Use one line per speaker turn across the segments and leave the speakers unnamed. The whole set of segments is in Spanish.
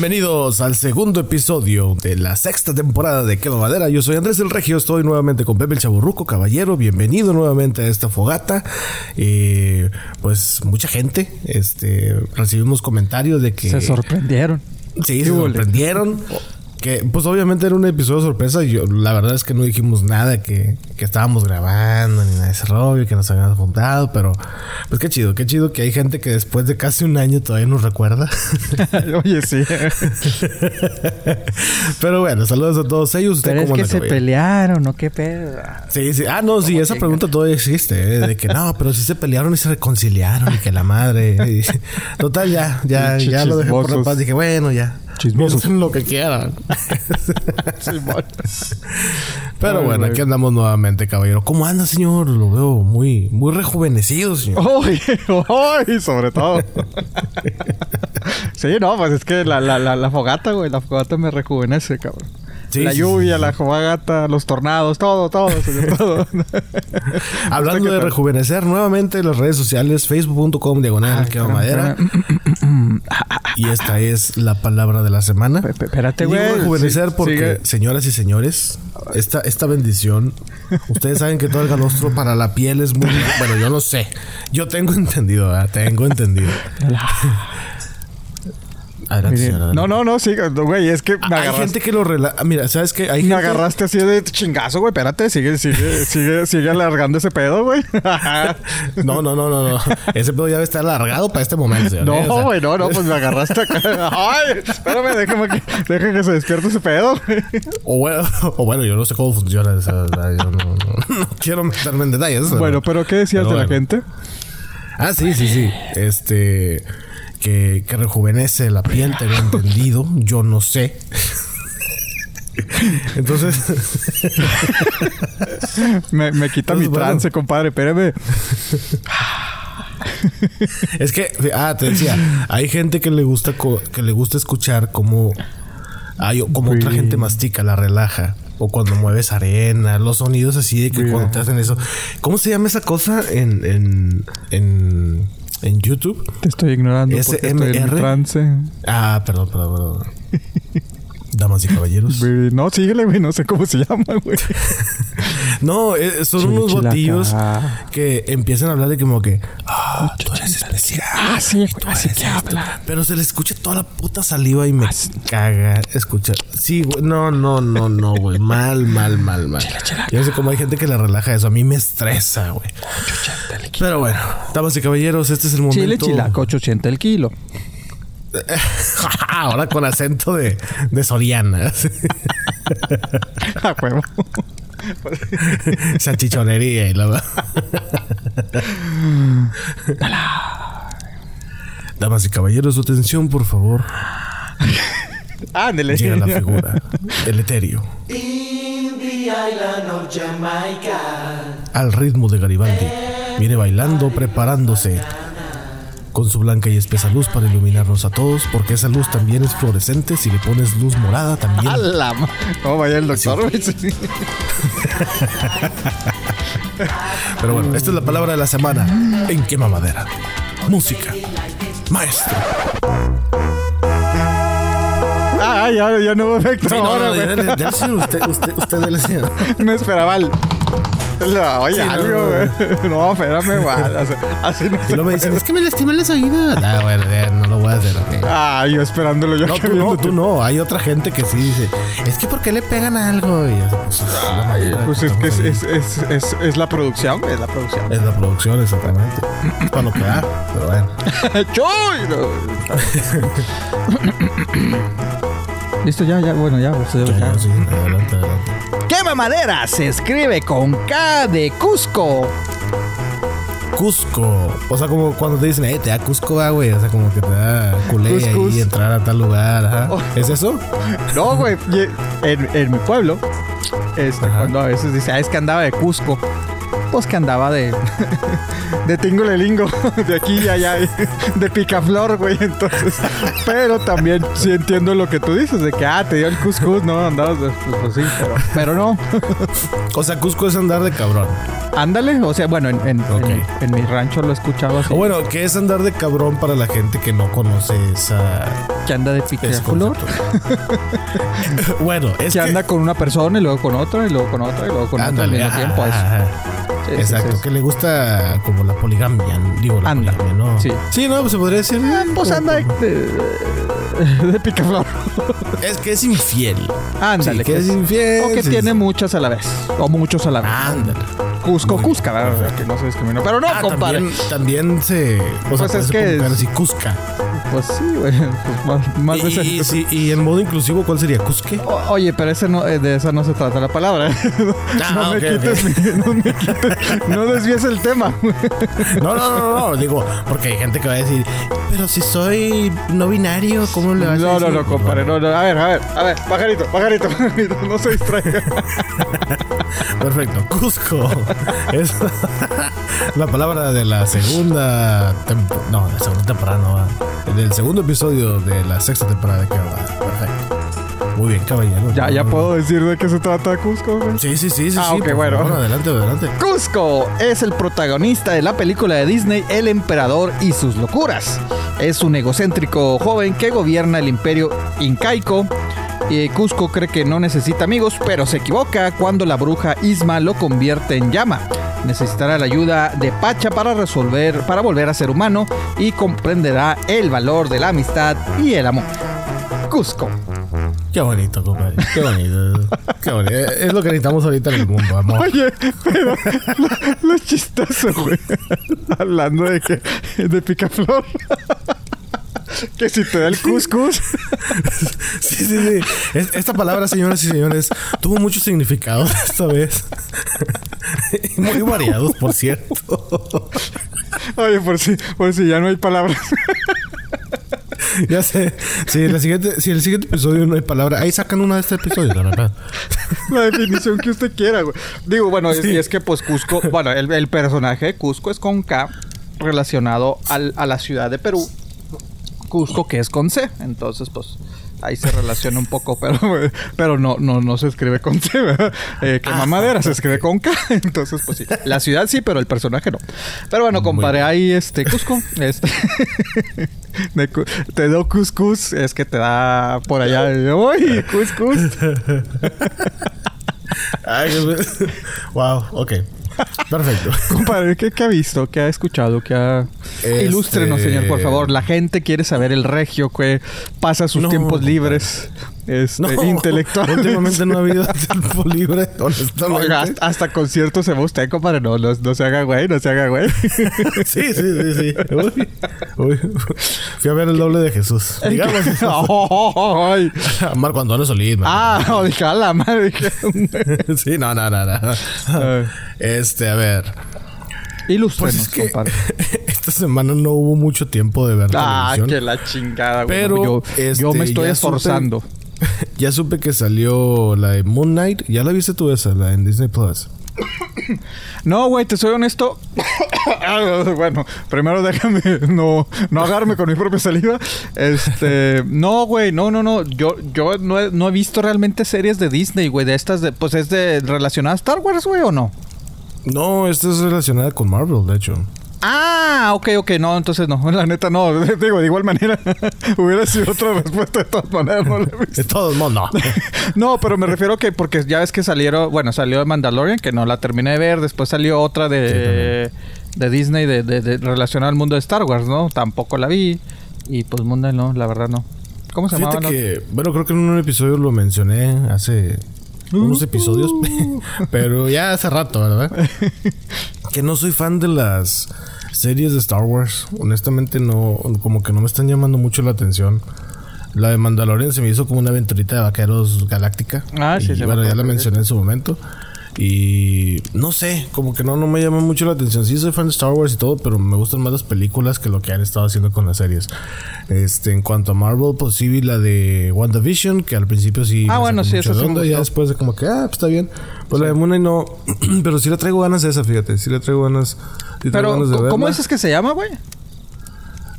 Bienvenidos al segundo episodio de la sexta temporada de Quema Madera. Yo soy Andrés el Regio, estoy nuevamente con Pepe el Chaburruco, caballero. Bienvenido nuevamente a esta fogata. Eh, pues mucha gente, este, recibimos comentarios de que
Se sorprendieron.
Sí, se sorprendieron. Que pues obviamente era un episodio sorpresa y yo, la verdad es que no dijimos nada que, que estábamos grabando ni nada de ese rollo, que nos habíamos juntado, pero pues qué chido, qué chido que hay gente que después de casi un año todavía nos recuerda.
Oye, sí.
pero bueno, saludos a todos ellos. ¿Usted
Pero es que se pelearon, ¿no? ¿Qué pedo?
Sí, sí. Ah, no, sí, esa
que-
pregunta todavía existe, ¿eh? de que no, pero sí se pelearon y se reconciliaron y que la madre. y- total, ya, ya, ya lo dejé por la paz. Dije, bueno, ya.
Chismosos.
Piensen lo que quieran. Pero
Ay,
bueno, aquí andamos nuevamente, caballero. ¿Cómo anda, señor? Lo veo muy, muy rejuvenecido, señor.
Uy, uy, sobre todo. sí, no, pues es que la, la, la, la fogata, güey, la fogata me rejuvenece, cabrón.
Sí,
la lluvia,
sí,
la fogata, los tornados, todo, todo, señor, todo.
Hablando
qué
de
tal?
rejuvenecer, nuevamente las redes sociales, facebook.com, diagonal, quema madera. Y esta es la palabra de la semana.
Espérate, güey.
rejuvenecer porque,
sigue.
señoras y señores, esta, esta bendición, ustedes saben que todo el galostro para la piel es muy... Bueno, yo no sé. Yo tengo entendido, ¿verdad? Tengo entendido. Adelante,
Miren,
señora,
No, no, no, sí, güey, es que me
Hay gente que lo relaja. Mira, ¿sabes qué? Hay
Me agarraste así de chingazo, güey. Espérate, sigue, sigue, sigue, sigue alargando ese pedo, güey.
No, no, no, no, no. Ese pedo ya debe estar alargado para este momento, señor.
No,
¿eh? O sea,
güey, no, no, pues me agarraste acá. Ay, espérame, déjame que, deja que se despierte ese pedo, güey.
O bueno, o bueno, yo no sé cómo funciona eso. o sea, yo no, no- no quiero meterme en detalles.
Bueno, pero ¿qué decías
pero
de la gente?
Ah, sí, sí, sí. Este. Que, que rejuvenece la piel, tengo entendido. Yo no sé. Entonces,
Me, me quita mi
bueno.
trance, compadre, espérame.
es que, ah, te decía, hay gente que le gusta que le gusta escuchar como hay como otra gente mastica, la relaja. O cuando mueves arena, los sonidos así de que
Mira.
cuando te hacen eso. ¿Cómo se llama esa cosa en, en, en, en YouTube?
Te estoy ignorando porque estoy en
SMR.
trance.
Ah, perdón, perdón, perdón. Damas y caballeros.
No, síguele, güey, no sé cómo se llama, güey.
No, eh, son unos batillos que empiezan a hablar de como que, ah, tú eres especial.
Ah, sí,
tú
así que
esto".
habla.
Pero se le escucha toda la puta saliva y me caga escuchar. Sí, güey, no, no, no, no, güey. Mal, mal, mal, mal. Yo no sé cómo hay gente que le relaja eso. A mí me estresa, güey. Pero bueno, damas y caballeros, este es el momento.
Chile chilaco, 880 el kilo.
Ahora con acento de, de Soriana.
A huevo.
Salchichonería y la Damas y caballeros, su atención, por favor.
Ándele.
Llega la figura. El etéreo. Al ritmo de Garibaldi. Viene bailando, preparándose. Con su blanca y espesa luz para iluminarnos a todos, porque esa luz también es fluorescente. Si le pones luz morada, también.
A la ma- ¿Cómo vaya el doctor? Sí.
Pero bueno, esta es la palabra de la semana. En quema madera. Música. Maestro.
Ah, ya, ya no hubo efecto.
Sí, no,
ahora,
no, señor, usted, usted, usted, dele, señor.
No esperaba el... La- Oye,
Sí, no,
algo,
no,
güey. No, espérame, güey. Así, así no
Y luego me dicen, es que me lastiman las oídos. Ah, bueno, ya, no lo voy a hacer.
Ah, yo esperándolo yo.
No,
que
tú no, tú no. Hay otra gente que sí dice, es que ¿por qué le pegan algo? Y yo, pues, es de
Pues es que es,
estamos
es, es, es, es la producción, es la producción.
Es la producción, exactamente. Es para lo que da, pero bueno.
¡Choy! Listo, ya, ya, bueno, ya, pues,
Ya,
ya.
ya, sí, adelante, adelante.
Quema madera se escribe con K de Cusco.
Cusco. O sea, como cuando te dicen, eh, te da Cusco, va, güey. O sea, como que te da culé
Cuscus.
ahí entrar a tal lugar. Ajá.
Oh.
¿Es eso?
No, güey, y- en, en mi pueblo, este, cuando a veces dice, ah, es que andaba de Cusco. Pues que andaba de de tingolelingo, de aquí y allá, de picaflor, güey. Entonces, pero también sí entiendo lo que tú dices, de que, ah, te dio el cuscús, ¿no? Andabas, pues, pues sí, pero, pero no.
O sea, Cusco es andar de cabrón.
Ándale, o sea, bueno, en, en, en, mi rancho lo he escuchado así.
O bueno, ¿qué es andar de cabrón para la gente que no conoce esa.
Que anda de picaflor.
bueno,
es que, anda con una persona y luego con otra y luego con otra y luego con otra al mismo tiempo.
Exacto, que le gusta como la poligamia, digo la poligamia, ¿no?
Sí.
Sí, no, pues se podría decir.
Ah, pues anda de, de, picaflor.
Es que es infiel.
Ándale.
que, es infiel.
O que tiene muchas a la vez. O muchos a la vez.
Ándale.
Cusco, Cusca, ¿verdad? Que no se discrimina. Pero no, ah, compadre.
También, se. O pues es que. Si Cusca.
Pues sí, güey. Pues más,
y, y, y, en modo inclusivo, ¿cuál sería? ¿Cusque?
oye, pero ese no, eh, de esa no se trata la palabra. Ah, no, me quites, no me quites, no desvíes el tema.
no, no, no, no, digo, porque hay gente que va a decir, pero si soy no binario, ¿cómo le vas
no,
a decir?
No, no, compadre, no, no, a ver, a ver, a ver, pajarito, pajarito, pajarito, no se distraiga.
Perfecto, Cusco es la palabra de la segunda no, la segunda temporada no va del segundo episodio de la sexta temporada de va Perfecto. Muy bien, caballero.
Ya, ya puedo decir de qué se trata Cusco.
Sí, sí, sí, sí.
Ah, ok, bueno.
adelante, adelante.
Cusco es el protagonista de la película de Disney El Emperador y sus locuras. Es un egocéntrico joven que gobierna el imperio incaico. Y Cusco cree que no necesita amigos, pero se equivoca cuando la bruja Isma lo convierte en llama necesitará la ayuda de Pacha para resolver, para volver a ser humano y comprenderá el valor de la amistad y el amor. Cusco.
Qué bonito, compadre. Qué bonito. Qué bonito. Es lo que necesitamos ahorita en el mundo, amor.
Oye, pero lo, chistoso, güey. Hablando de que de picaflor. que si te da el cuscús.
sí, sí, sí. esta palabra, señoras y señores, tuvo mucho significado esta vez. Muy variados, por cierto.
Oye, por si, por si ya no hay palabras.
ya sé. Si, en siguiente, si en el siguiente episodio no hay palabra, ahí sacan una de este episodio, la verdad.
La definición que usted quiera, güey. Digo, bueno, y es que pues Cusco, bueno, el, el, personaje Cusco es con K relacionado al, a la ciudad de Perú. Cusco que es con C. Entonces, pues ahí se relaciona un poco, pero, pero no, no, no se escribe con C, ¿verdad? Eh, que mamadera se escribe con K. Entonces, pues sí. La ciudad sí, pero el personaje no. Pero bueno, compadre, ahí este Cusco. Este, te doy cuscus, es que te da por allá. ¡Uy, cuscus!
wow, ok. Perfecto.
Compadre, ¿qué, ha visto? ¿Qué ha escuchado? ¿Qué ha... Este, Ilústrenos, señor, por favor. La gente quiere saber el regio que pasa sus tiempos libres. Este, no, intelectual.
Últimamente no ha habido tiempo libre, honestamente.
hasta, conciertos se va usted, compadre. No, no, se haga güey, no se haga güey.
sí, sí, sí, sí. Uy, Fui a ver el doble de Jesús. Digamos. Marco Antonio Solís.
Ah, dije, a la madre.
sí, no, no, no, no. Este, a ver.
Ilústrenos, pues es que
esta semana no hubo mucho tiempo de ver
ah, Ah, que la chingada,
güey. Pero
yo, yo me este, estoy esforzando.
ya supe que salió la de Moon Knight. ¿Ya la viste tú esa, la en Disney Plus?
No, güey, te soy honesto. bueno, primero déjame no, no agarrarme con mi propia saliva. Este, no, güey, no, no, no. Yo, yo no he, no he visto realmente series de Disney, güey, de estas de, pues es de relacionada a Star Wars, güey, o no?
No, esta es relacionada con Marvel, de hecho.
Ah, ok, ok, no, entonces no, la neta no, digo, de igual manera hubiera sido otra respuesta de todas maneras, no
De todos modos, no.
no, pero me refiero que porque ya ves que salieron, bueno, salió de Mandalorian, que no la terminé de ver, después salió otra de, de Disney de, de, relacionada al mundo de Star Wars, ¿no? Tampoco la vi y pues mundo no, la verdad no. ¿Cómo se llama?
que, bueno, creo que en un episodio lo mencioné hace unos episodios, pero ya hace rato, ¿verdad? que no soy fan de las series de Star Wars. Honestamente, no, como que no me están llamando mucho la atención. La de Mandalorian se me hizo como una aventurita de vaqueros galáctica.
Ah, sí,
Bueno, ya la mencioné en su momento. Y no sé, como que no, no me llama mucho la atención. Sí, soy fan de Star Wars y todo, pero me gustan más las películas que lo que han estado haciendo con las series. Este, en cuanto a Marvel, pues sí vi la de WandaVision, que al principio sí.
Ah, bueno, sí, eso
sí. Ya después de como que, ah, pues está bien. Pues la de Moon no. pero sí le traigo ganas de esa, fíjate. Sí le traigo ganas.
pero, ¿cómo dices que se llama, güey?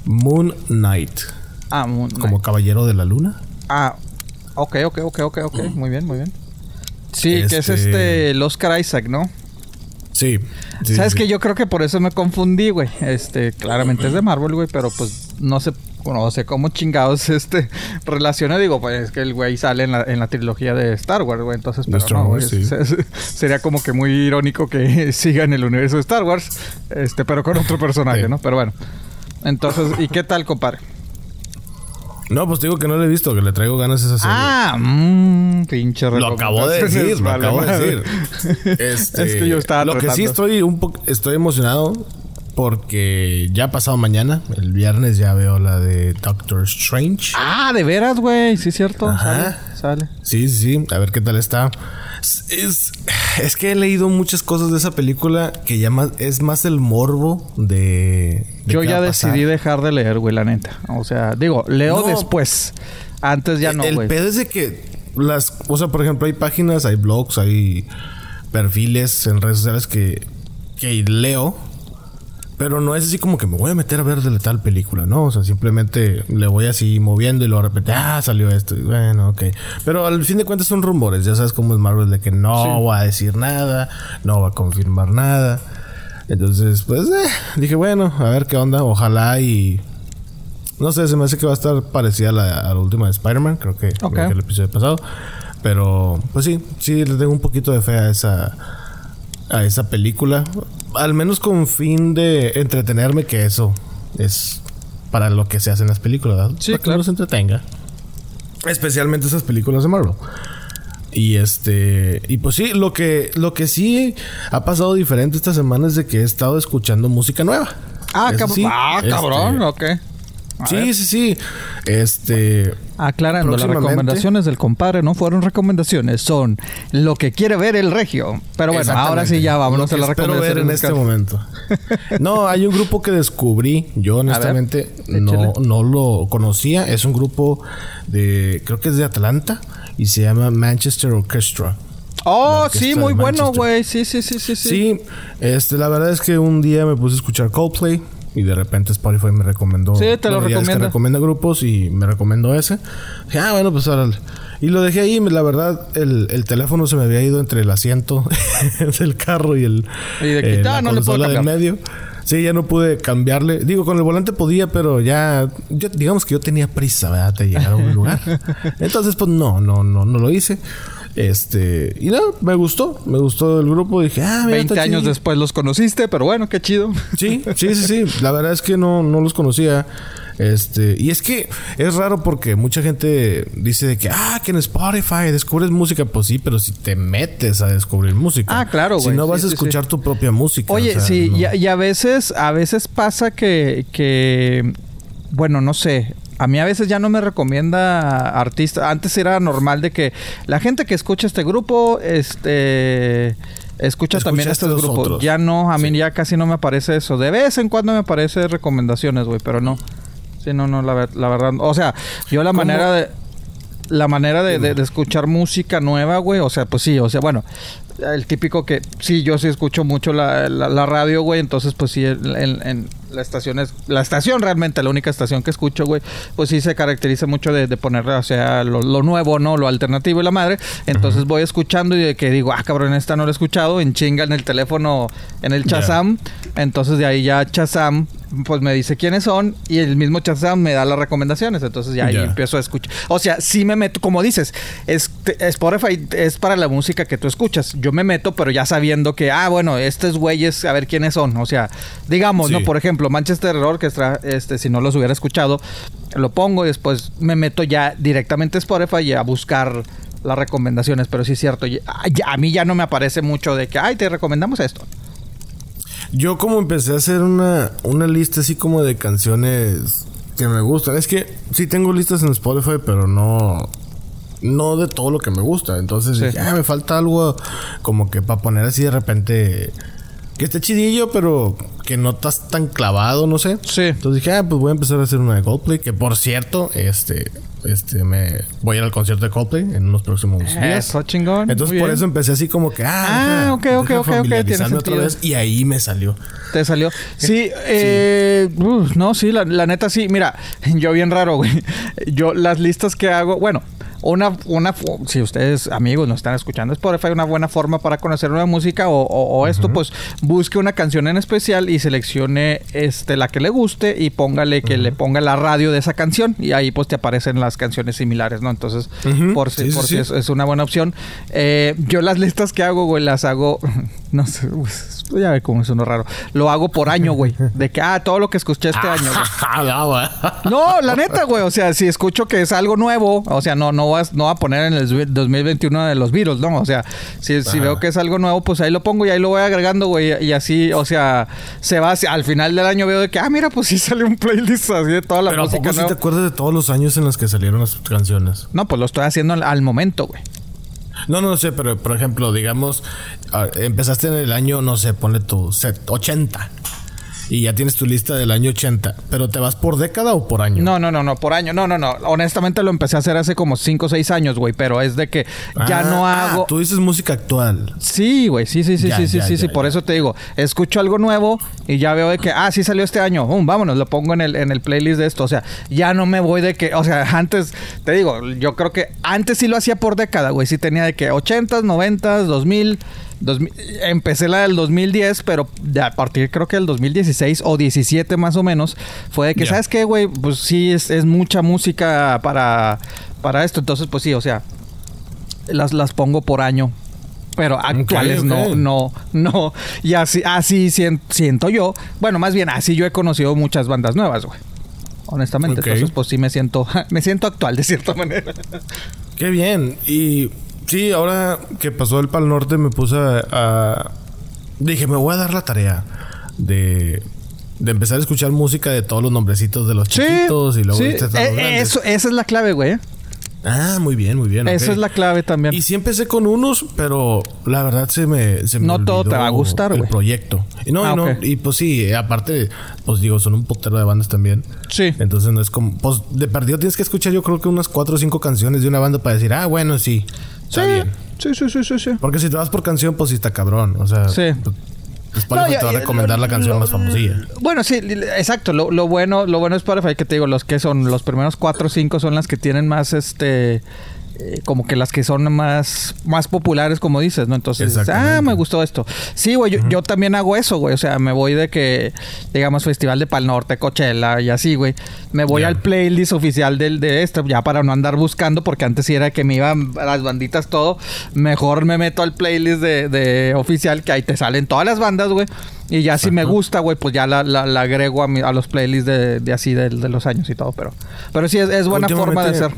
Moon Knight.
Ah, Moon
Como caballero de la luna.
Ah, ok, ok, ok, ok, ok. Muy bien, muy bien. Sí, que es este, este el Oscar Isaac, ¿no?
Sí.
¿Sabes que Yo creo que por eso me confundí, güey. Este, claramente es de Marvel, güey, pero pues no sé, no sé cómo chingados este relaciona. Digo, pues es que el güey sale en la, en la trilogía de Star Wars, güey. Entonces, pero no, sería como que muy irónico que siga en el universo de Star Wars, este, pero con otro personaje, ¿no? Pero bueno. Entonces, ¿y qué tal, compadre?
No, pues digo que no le he visto, que le traigo ganas a esa serie.
Ah, mmm, pinche
Lo acabo de decir, lo acabo de decir. Este, es que yo estaba Lo que sí estoy un poco estoy emocionado porque ya pasado mañana, el viernes ya veo la de Doctor Strange.
Ah, de veras, güey, sí es cierto. Ajá. Sale,
Sí, sí, sí, a ver qué tal está. Es, es que he leído muchas cosas de esa película que ya más, es más el morbo de.
Yo ya decidí dejar de leer, güey, la neta. O sea, digo, leo después. Antes ya no,
güey. El pedo es de que las. O sea, por ejemplo, hay páginas, hay blogs, hay perfiles en redes sociales que, que leo pero no es así como que me voy a meter a ver de tal película, ¿no? O sea, simplemente le voy así moviendo y luego repente, ah, salió esto. Y bueno, ok. Pero al fin de cuentas son rumores, ya sabes cómo es Marvel de que no va a decir nada, no va a confirmar nada. Entonces, pues, eh, dije, bueno, a ver qué onda, ojalá y... No sé, se me hace que va a estar parecida a la, última de Spider-Man, creo que, okay. el episodio pasado. Pero, pues sí, sí le tengo un poquito de fe a esa, a esa película al menos con fin de entretenerme, que eso es para lo que se hace en las películas, ¿verdad?
Sí,
para
claro.
que nos entretenga. Especialmente esas películas de Marvel. Y este, y pues sí, lo que, lo que sí ha pasado diferente esta semana es de que he estado escuchando música nueva.
Ah, ah cabrón, este, ok
sí, sí, sí. Este.
Aclarando, las recomendaciones del compadre no fueron recomendaciones, son lo que quiere ver el regio. Pero bueno, ahora sí ya vámonos a las recomendaciones.
ver en este momento. no, hay un grupo que descubrí. Yo honestamente no, no lo conocía. Es un grupo de. Creo que es de Atlanta y se llama Manchester Orchestra.
Oh, sí, muy bueno, güey. Sí, sí, sí, sí,
sí. Sí, este, la verdad es que un día me puse a escuchar Coldplay y de repente Spotify me recomendó.
Sí, te lo recomiendo.
recomienda grupos y me recomendó ese. Dije, ah, bueno, pues. Y lo dejé ahí. La verdad, el, el teléfono se me había ido entre el asiento del carro y el.
Y de eh, la no consola
del medio. Sí, ya no pude cambiarle. Digo, con el volante podía, pero ya, digamos que yo tenía prisa, ¿verdad? De llegar a un lugar. Entonces, pues no, no, no, no lo hice. Este, y no, me gustó, me gustó el grupo. Dije, ah,
mira, 20 años después los conociste, pero bueno, qué chido.
Sí, sí, sí, sí. La verdad es que no, no los conocía. Este, y es que es raro porque mucha gente dice de que, ah, que en Spotify descubres música. Pues sí, pero si te metes a descubrir música.
Ah, claro,
güey. Si no vas a escuchar tu propia música.
Oye, sí, y, a veces, a veces pasa que, que, bueno, no sé, a mí a veces ya no me recomienda artista. Antes era normal de que la gente que escucha este grupo, este escucha también estos grupos. Ya no, a mí ya casi no me aparece eso. De vez en cuando me aparece recomendaciones, güey, pero no. Sí, no, no, la, verdad. O sea, yo la manera de la manera de, escuchar música nueva, güey. O sea, pues sí, o sea, bueno, el típico que sí, yo sí escucho mucho la, la, radio, güey. Entonces, pues sí, en, la estación es la estación realmente, la única estación que escucho, güey, pues sí se caracteriza mucho de, de ponerle, o sea, lo, nuevo, ¿no? Lo alternativo y la madre. Entonces voy escuchando y de que digo, ah, cabrón, esta no la he escuchado, en chinga en el teléfono, en el Chazam. Entonces de ahí ya Chazam pues me dice quiénes son y el mismo Chazam me da las recomendaciones. Entonces ya ahí empiezo a escuchar. O sea, sí me meto, como dices, es, Spotify es para la música que tú escuchas. Yo me meto, pero ya sabiendo que, ah, bueno, estos güeyes, a ver quiénes son. O sea, digamos, ¿no? Por ejemplo, Manchester Orchestra, este, si no los hubiera escuchado, lo pongo y después me meto ya directamente a Spotify a buscar las recomendaciones. Pero sí es cierto, a mí ya no me aparece mucho de que, ay, te recomendamos esto.
Yo como empecé a hacer una, una lista así como de canciones que me gustan. Es que sí tengo listas en Spotify, pero no... no de todo lo que me gusta. Entonces
Sí.
dije, ah, me falta algo como que para poner así de repente que esté chidillo, pero que no estás tan clavado, no sé.
Sí.
Entonces dije, ah, pues voy a empezar a hacer una de Coldplay, que por cierto, este, este, me voy a ir al concierto de Coldplay en unos próximos días.
Eso, chingón.
Entonces por eso empecé así como que, ah,
Ah,
deja-
ok, ok,
deja
ok, ok, tiene
familiarizarme otra vez y ahí me salió.
Te salió. Sí, eh, no, sí, la, la neta sí. Mira, yo bien raro, güey. Yo las listas que hago, bueno, una, una, si ustedes amigos nos están escuchando Spotify, una buena forma para conocer nueva música o, o- o esto, pues busque una canción en especial y seleccione este la que le guste y póngale que le ponga la radio de esa canción y ahí pues te aparecen las canciones similares, ¿no? Entonces, por si,
Sí, sí,
por si
sí.
es, es una buena opción. Eh, yo las listas que hago, güey, las hago, no sé, pues, ya ve cómo es uno raro. Lo hago por año, güey. De que, ah, todo lo que escuché este año, güey.
güey.
No, la neta, güey. O sea, si escucho que es algo nuevo, o sea, no, no no va a poner en el 2021 de los Beatles, ¿no? O sea, si, si veo que es algo nuevo, pues ahí lo pongo y ahí lo voy agregando, güey. Y así, o sea, se va hacia- al final del año veo de que, ah, mira, pues sí sale un playlist así de toda la
Pero ¿a
música
sí
nueva.
te acuerdas de todos los años en los que salieron las canciones?
No, pues lo estoy haciendo al, al momento, güey.
No, no sé, pero por ejemplo, digamos, ah, empezaste en el año, no sé, ponle tu set 80. Y ya tienes tu lista del año 80. ¿Pero te vas por década o por año?
No, no, no, no, por año. No, no, no. Honestamente lo empecé a hacer hace como 5 o 6 años, güey. Pero es de que ya
Ah,
no
ah,
hago.
tú dices música actual.
Sí, güey, sí, sí, sí,
Ya,
sí, sí,
ya,
sí, sí, por eso te digo, escucho algo nuevo y ya veo de que, ah, sí salió este año, um, vámonos, lo pongo en el, en el playlist de esto, o sea, ya no me voy de que, o sea, antes, te digo, yo creo que antes sí lo hacía por década, güey, sí tenía de que 80s, 90s, 2000, 2000 empecé la del 2010, pero a partir creo que del 2016 o 17 más o menos, fue de que. ¿sabes qué, güey? Pues sí, es, es mucha música para, para esto, entonces, pues sí, o sea, las, las pongo por año. Pero actuales no, no, no. Y así, así sien- siento yo. Bueno, más bien así yo he conocido muchas bandas nuevas, güey. Honestamente. Entonces, pues sí me siento, me siento actual de cierta manera.
Qué bien. Y sí, ahora que pasó el Pal Norte me puse a, a- Dije, me voy a dar la tarea de... De empezar a escuchar música de todos los nombrecitos de los chiquitos y luego
sí. Eh,
grandes.
eso, esa es la clave, güey. ¿eh?
Ah, muy bien, muy bien.
Esa es la clave también.
Y sí empecé con unos, pero la verdad se me, se me
No todo te va a gustar,
el
güey.
proyecto. Y no,
Ah,
y no,
ok.
y pues sí, aparte, pues digo, son un potero de bandas también.
Sí.
Entonces no es como, pues de perdido tienes que escuchar yo creo que unas cuatro o cinco canciones de una banda para decir, ah, bueno, sí, está
Sí.
bien.
Sí, sí, sí, sí, sí.
Porque si te vas por canción, pues sí está cabrón. O sea,
Sí.
pues, Spotify
No,
te va a recomendar la canción
lo-
más famosilla.
Bueno, sí, exacto. Lo, lo bueno, lo bueno es Spotify que te digo, los que son los primeros cuatro o cinco son las que tienen más este eh, como que las que son más más populares como dices, ¿no? Entonces, ah, me gustó esto. Sí, güey, yo, yo también hago eso, güey, o sea, me voy de que digamos Festival de Pal Norte, Coachella y así, güey. Me voy al playlist oficial del de esto ya para no andar buscando porque antes sí era que me iban las banditas todo, mejor me meto al playlist de, de oficial que ahí te salen todas las bandas, güey. Y ya si me gusta, güey, pues ya la, la, la agrego a, mi- a los playlists de, de así de, de los años y todo. Pero, pero sí, es, es buena forma de ser.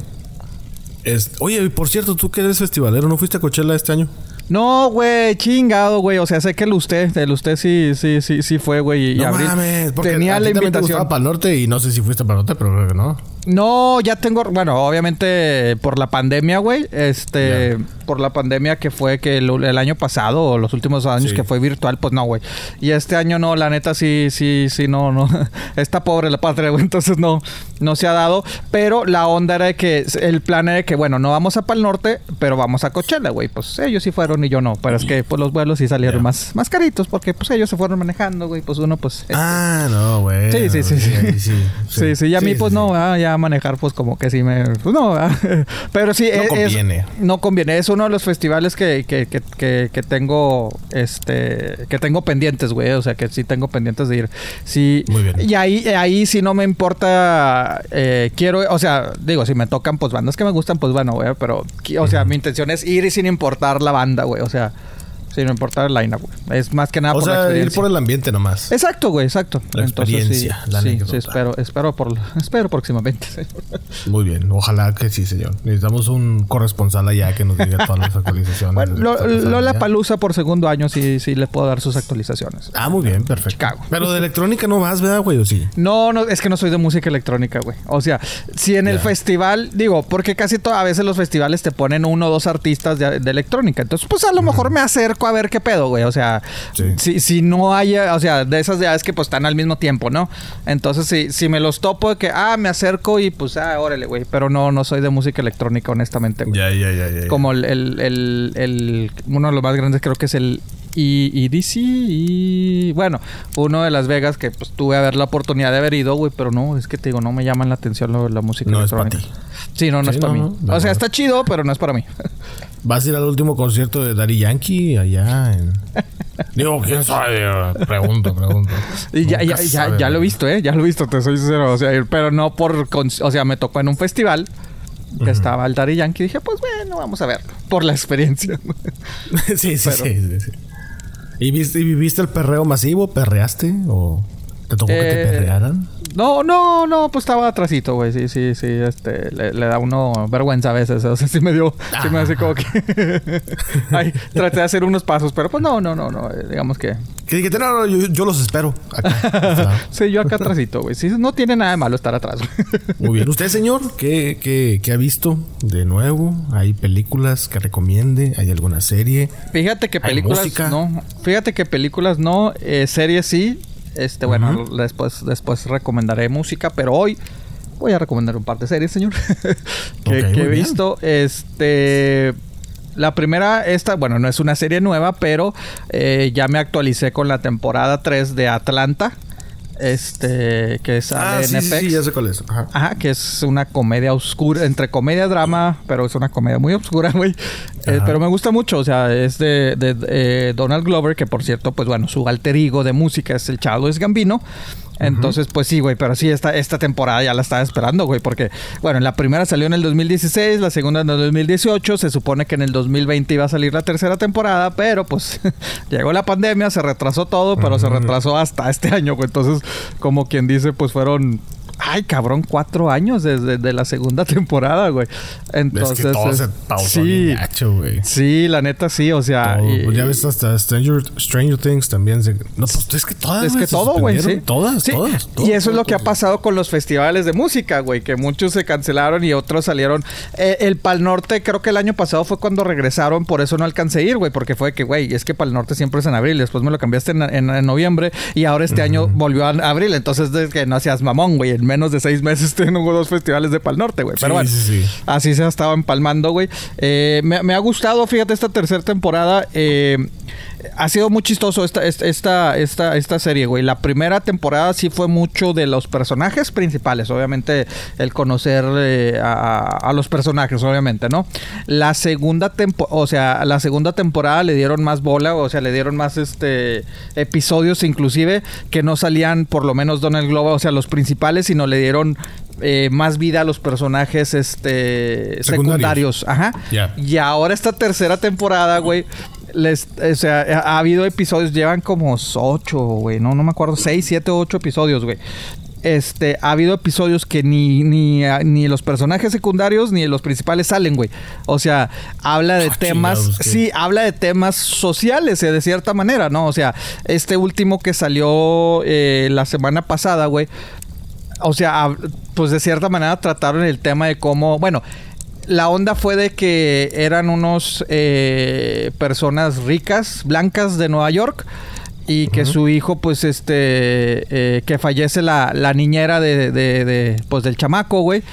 Es, oye, por cierto, tú que eres festivalero, ¿no fuiste a Coachella este año?
No, güey, chingado, güey. O sea, sé que el usted, el usted sí, sí, sí, sí fue, güey. Y
no
abril
mames, porque
tenía
a
la
te
invitación.
gustaba Pal Norte y no sé si fuiste para Norte, pero creo que no.
No, ya tengo, bueno, obviamente por la pandemia, güey. Este, por la pandemia que fue que el, el año pasado o los últimos años
Sí.
que fue virtual, pues no, güey. Y este año no, la neta sí, sí, sí, no, no. Está pobre la patria, güey. Entonces no, no se ha dado. Pero la onda era de que el plan era de que, bueno, no vamos a Pal Norte, pero vamos a Coachella, güey. Pues ellos sí fueron y yo no. Pero es que pues los vuelos sí salieron más, más caritos porque pues ellos se fueron manejando, güey. Pues uno, pues. este,
Ah, no, güey.
Sí, sí, sí, sí.
ahí sí,
Sí, sí, y a mí
Sí,
pues
sí,
no,
sí.
ah, ya manejar pues como que sí me... Pues no, pero sí...
No
es- es-
conviene.
no conviene, es uno de los festivales que, que, que, que, tengo, este, que tengo pendientes, güey, o sea que sí tengo pendientes de ir. Sí,
Muy bien.
y ahí, ahí sí no me importa, eh, quiero, o sea, digo, si me tocan pues bandas que me gustan, pues bueno, güey, pero, o sea, mi intención es ir y sin importar la banda, güey, o sea... Sin importar el line güey. Es más que nada
o
por la
sea, ir
experiencia.
por el ambiente nomás.
Exacto, güey, exacto.
La experiencia,
sí,
la
sí, sí, espero, espero, por, espero próximamente. señor.
Muy bien, ojalá que sí, señor. Necesitamos un corresponsal allá que nos diga todas las actualizaciones.
Bueno, lo, Lola. Palusa por segundo año sí, sí le puedo dar sus actualizaciones.
Ah, muy bien, perfecto.
Chicago.
Pero de electrónica no vas, ¿verdad, güey? ¿O sí?
No, no, es que no soy de música electrónica, güey. O sea, si en el festival, digo, porque casi todas a veces los festivales te ponen uno o dos artistas de, de electrónica. Entonces, pues a lo mejor me acerco a ver qué pedo, güey. O sea,
Sí.
si, si no hay, o sea, de esas ya es que pues están al mismo tiempo, ¿no? Entonces, si, si me los topo de que, ah, me acerco y pues, ah, órale, güey. Pero no, no soy de música electrónica, honestamente, güey.
Ya, ya, ya, ya. ya.
Como el, el, el, el- uno de los más grandes creo que es el I- EDC y bueno, uno de Las Vegas que pues tuve a ver la oportunidad de haber ido, güey, pero no, es que te digo, no me llaman la atención lo- la música
No es para
electrónica. Sí, no, no
Sí,
es para
no,
mí.
no,
o sea, está chido, pero no es para mí.
¿Vas a ir al último concierto de Daddy Yankee allá en... Digo, ¿quién sabe? Pregunto, pregunto.
Y ya, ya, ya, ya lo he visto, ¿eh? Ya lo he visto, te soy sincero. O sea, pero no por... O sea, me tocó en un festival que estaba el Daddy Yankee y dije, pues bueno, vamos a verlo. Por la experiencia.
sí, sí,
Pero-
sí, sí, sí. ¿Y viste, y viviste el perreo masivo? ¿Perreaste? ¿O te tocó que te
Eh,
perrearan?
No, no, no, pues estaba atrasito, güey. Sí, sí, sí. Este, le, le da uno vergüenza a veces. O sea, sí me dio, sí me hace como que. Ay, traté de hacer unos pasos, pero pues no, no, no, no. eh, Digamos que.
Que dijiste, no, no, yo, yo los espero. Acá.
Sí, yo acá atrasito, güey. Sí, no tiene nada de malo estar atrás, güey.
Muy bien. ¿Usted, señor, qué, qué, qué ha visto de nuevo? ¿Hay películas que recomiende? ¿Hay alguna serie?
Fíjate que
¿Hay
películas
música?
no. Fíjate que películas no, eh, series sí. Este, bueno, después, después recomendaré música, pero hoy voy a recomendar un par de series, señor. que, he
bien.
visto. Este. La primera, esta, bueno, no es una serie nueva, pero eh, ya me actualicé con la temporada 3 de Atlanta. Este, que sale
Ah,
en
sí,
FX.
sí, ya sé cuál es. Ajá.
Ajá, que es una comedia oscura, entre comedia drama, pero es una comedia muy oscura, güey. Eh, pero me gusta mucho, o sea, es de, de, eh, Donald Glover, que por cierto, pues bueno, su alter ego de música es el Childish Gambino. Entonces, pues sí, güey, pero sí, esta, esta temporada ya la estaba esperando, güey, porque, bueno, la primera salió en el 2016, la segunda en el 2018, se supone que en el 2020 iba a salir la tercera temporada, pero pues llegó la pandemia, se retrasó todo, pero se retrasó hasta este año, güey. Entonces, como quien dice, pues fueron Ay, cabrón, cuatro años desde de la segunda temporada, güey. Entonces.
es que todo
es-
se pausó
sí,
gacho, güey.
sí, la neta sí, o sea.
Todo.
y-
Pues ya ves hasta Stranger, Stranger Things también. Se... No, pues es que todas.
Es que todo, güey, sí.
Todas,
Sí,
todas,
Y
todas,
eso es lo
todas,
que ha
todas.
pasado con los festivales de música, güey, que muchos se cancelaron y otros salieron. Eh, el Pal Norte, creo que el año pasado fue cuando regresaron, por eso no alcancé a ir, güey, porque fue que, güey, es que Pal Norte siempre es en abril, después me lo cambiaste en, en- en noviembre y ahora este año volvió a abril, entonces es que no seas mamón, güey, en menos de seis meses tengo dos festivales de Pal Norte, güey.
Sí,
Pero bueno,
sí, sí.
así se ha estado empalmando, güey. Eh, me, me ha gustado, fíjate, esta tercera temporada. eh, ha sido muy chistoso esta, esta, esta, esta, serie, güey. La primera temporada sí fue mucho de los personajes principales. Obviamente, el conocer eh, a, a los personajes, obviamente, ¿no? La segunda temporada, o sea, la segunda temporada le dieron más bola, o sea, le dieron más este episodios, inclusive, que no salían por lo menos Donald Glover, o sea, los principales, sino le dieron eh, más vida a los personajes este
Secundarios.
secundarios. Ajá. Y ahora esta tercera temporada, güey. Les, o sea, ha, ha habido episodios, llevan como ocho, güey, no, no me acuerdo, seis, siete, ocho episodios, güey. Este, ha habido episodios que ni, ni, ah, ni los personajes secundarios ni los principales salen, güey. O sea, habla de
Ah,
temas, sí, habla de temas sociales, eh, de cierta manera, ¿no? O sea, este último que salió eh, la semana pasada, güey, o sea, pues de cierta manera trataron el tema de cómo, bueno, la onda fue de que eran unos eh, personas ricas, blancas de Nueva York. Y que su hijo, pues, este, eh, que fallece la, la niñera de, de- de, pues, del chamaco, güey.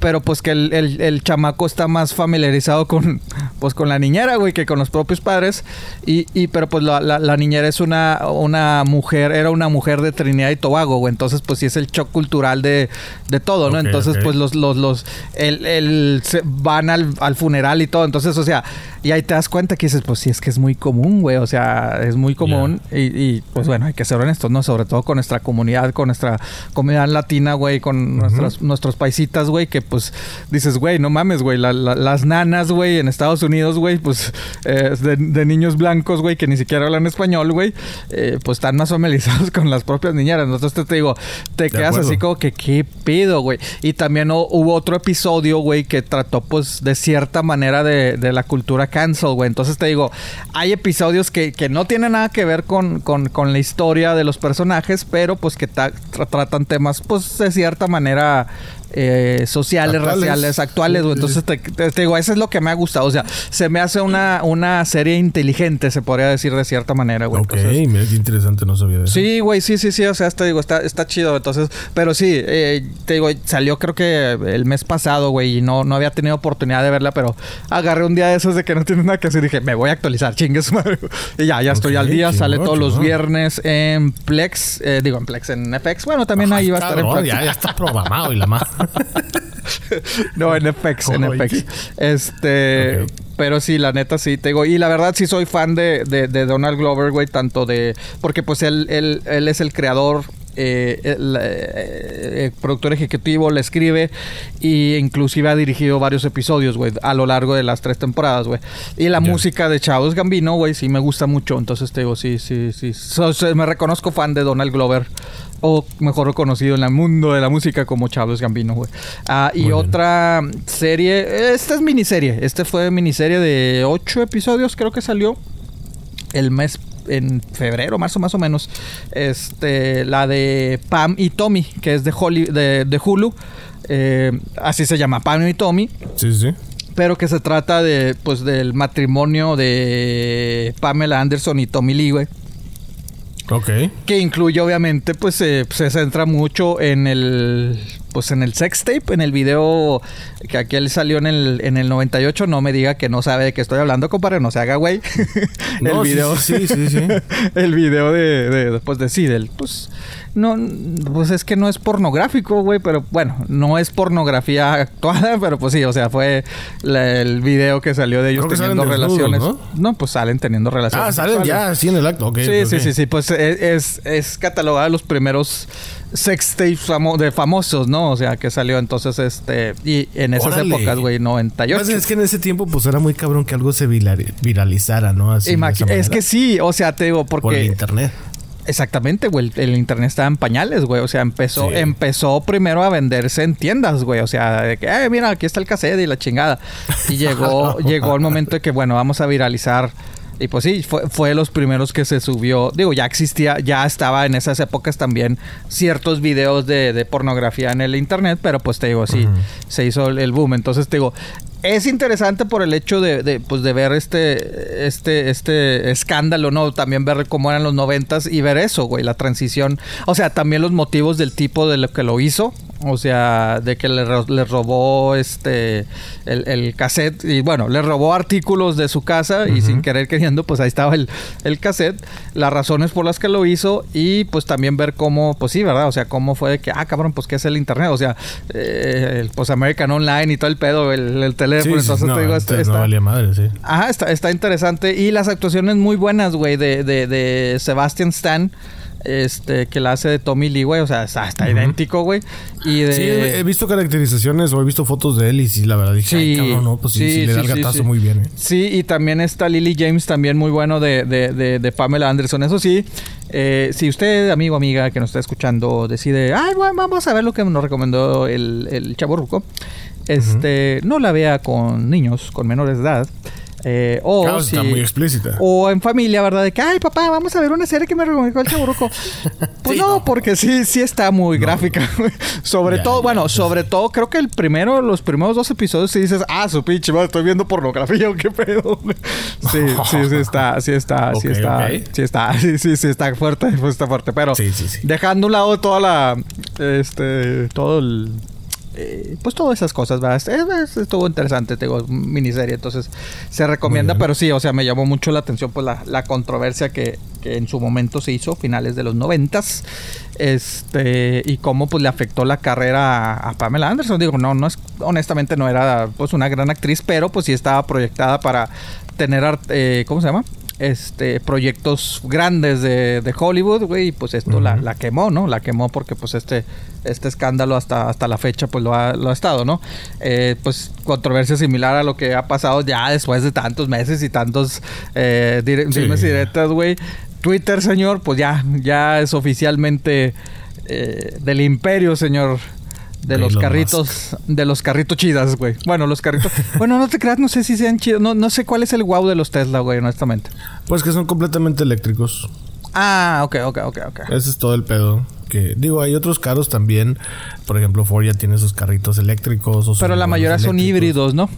Pero pues que el, el- el chamaco está más familiarizado con, pues, con la niñera, güey, que con los propios padres. Y, y pero pues la, la- la niñera es una, una mujer, era una mujer de Trinidad y Tobago, güey. Entonces, pues sí es el shock cultural de, de todo, ¿no? Entonces, pues los, los, los, el, el- se van al, al funeral y todo. Entonces, o sea, y ahí te das cuenta que dices, pues sí, es que es muy común, güey. O sea, es muy común. Y, y, pues bueno, hay que ser honestos, ¿no? Sobre todo con nuestra comunidad, con nuestra comunidad latina, güey, con nuestros, nuestros paisitas, güey, que pues dices, güey, no mames, güey, la- la- las nanas, güey, en Estados Unidos, güey, pues eh, de, niños blancos, güey, que ni siquiera hablan español, güey, eh, pues están más familiarizados con las propias niñeras. Entonces te digo, te quedas así como que, ¿qué pido, güey? Y también hubo otro episodio, güey, que trató, pues, de cierta manera de, la cultura cancel, güey. Entonces te digo, hay episodios que, no tienen nada que ver con, con, la historia de los personajes, pero pues que tratan temas, pues, de cierta manera eh, sociales, raciales, actuales, Entonces, te, digo, eso es lo que me ha gustado. O sea, se me hace una, una serie inteligente, se podría decir de cierta manera, güey.
Ok, mira qué interesante, no sabía de eso.
Sí, güey, sí, sí, sí. O sea, te digo, está, está chido. Entonces, pero sí, eh, te digo, salió creo que el mes pasado, güey, y no, no había tenido oportunidad de verla, pero agarré un día de esos de que no tiene nada que hacer y dije, me voy a actualizar, chingues, Y ya, ya estoy al día, sale todos los viernes en Plex, eh, digo, en Plex, en FX. Bueno, también ahí va a estar en Plex.
Ya, ya está programado y la más.
no, en FX, en FX. Este. Pero sí, la neta sí, te digo. Y la verdad sí soy fan de, de, Donald Glover, güey, tanto de. Porque pues él, él, él es el creador eh, el, eh, productor ejecutivo, le escribe e inclusive ha dirigido varios episodios, güey, a lo largo de las tres temporadas, güey. Y la música de Chavos Gambino, güey, sí me gusta mucho. Entonces te digo, sí, sí, sí. me reconozco fan de Donald Glover o mejor conocido en el mundo de la música como Chavos Gambino, güey. Ah, y otra serie, esta es miniserie, este fue miniserie de ocho episodios, creo que salió el mes en febrero, marzo más o menos, este, la de Pam y Tommy, que es de, de, Hulu, eh, así se llama, Pam y Tommy.
Sí, sí.
Pero que se trata de, pues, del matrimonio de Pamela Anderson y Tommy Lee, güey.
Ok.
Que incluye, obviamente, pues se centra mucho en el. Pues en el sex tape, en el video que aquel salió en el, en el 98. No me diga que no sabe de qué estoy hablando, compadre. No se haga, güey.
el video. Sí, sí, sí.
el video de, de, pues de sí, del, pues no, pues es que no es pornográfico, güey, pero bueno, no es pornografía actuada, pero pues sí, o sea, fue el video que salió de ellos teniendo relaciones. ¿no? pues salen teniendo relaciones.
Ah, salen ya, sí, en el acto, ok.
Sí, sí, sí, sí, pues e, es, es, catalogada los primeros sex tapes de famosos, ¿no? O sea, que salió entonces este. Y en esas épocas, güey, 98. Pues
es que en ese tiempo, pues era muy cabrón que algo se viralizara, ¿no?
Así es que sí, o sea, te digo, porque.
Por internet.
Exactamente, güey. El, internet estaba en pañales, güey. O sea, empezó, empezó primero a venderse en tiendas, güey. O sea, de que, eh, mira, aquí está el cassette y la chingada. Y llegó, llegó el momento de que, bueno, vamos a viralizar. Y pues sí, fue, fue de los primeros que se subió. Digo, ya existía, ya estaba en esas épocas también ciertos videos de, pornografía en el internet, pero pues te digo, sí, se hizo el boom. Entonces te digo, es interesante por el hecho de, pues, de ver este, este, este escándalo, ¿no? También ver cómo eran los noventas y ver eso, güey, la transición. O sea, también los motivos del tipo de lo que lo hizo. O sea, de que le, robó este el, cassette y bueno, le robó artículos de su casa y sin querer queriendo, pues ahí estaba el, el cassette, las razones por las que lo hizo y pues también ver cómo, pues sí, ¿verdad? O sea, cómo fue de que, ah, cabrón, pues qué es el internet, o sea, eh, el pues American Online y todo el pedo, el, el teléfono, entonces te digo, está,
no madre, sí.
Ajá, está, está interesante y las actuaciones muy buenas, güey, de, de, de Sebastian Stan este, que la hace de Tommy Lee, güey. O sea, está, idéntico, güey. Y de...
Sí, he visto caracterizaciones o he visto fotos de él y sí, la verdad dije, sí, cabrón, no, pues sí, sí, le da el gatazo muy bien. Eh.
Sí, y también está Lily James, también muy bueno de, de, de, Pamela Anderson. Eso sí, eh, si usted, amigo amiga que nos está escuchando, decide, ay, bueno, vamos a ver lo que nos recomendó el, el chavo ruco, este, no la vea con niños, con menores de edad. Eh, o
está muy explícita.
O en familia, ¿verdad? De que, ay, papá, vamos a ver una serie que me recomendó el chaburuco. Pues no, porque sí, sí está muy gráfica. sobre todo, bueno, sobre todo, creo que el primero, los primeros dos episodios, si dices, ah, su pinche, estoy viendo pornografía qué pedo. sí, sí, sí está, sí está, sí está, sí está, sí, sí, sí está fuerte, está fuerte. Pero dejando a un lado toda la, este, todo el eh, pues todas esas cosas, ¿verdad? estuvo interesante, tengo miniserie, entonces se recomienda, pero sí, o sea, me llamó mucho la atención pues la, controversia que, en su momento se hizo, finales de los noventas, este, y cómo pues le afectó la carrera a, Pamela Anderson. Digo, no, no es, honestamente no era pues una gran actriz, pero pues sí estaba proyectada para tener, eh, ¿cómo se llama? Este proyectos grandes de, de Hollywood, güey, y pues esto la, la, quemó, ¿no? La quemó porque pues este, este escándalo hasta, hasta la fecha pues lo ha, lo ha estado, ¿no? Eh, pues controversia similar a lo que ha pasado ya después de tantos meses y tantos eh, dimes y directas, güey. Twitter, señor, pues ya, ya es oficialmente eh, del imperio, señor de los carritos, de los carritos chidas, güey. Bueno, los carritos. bueno, no te creas, no sé si sean chidos. No, no sé cuál es el wow de los Tesla, güey, honestamente.
Pues que son completamente eléctricos.
Ah, ok, ok, ok, ok.
Ese es todo el pedo. Que, digo, hay otros carros también. Por ejemplo, Ford ya tiene sus carritos eléctricos.
Pero la mayoría son híbridos, ¿no?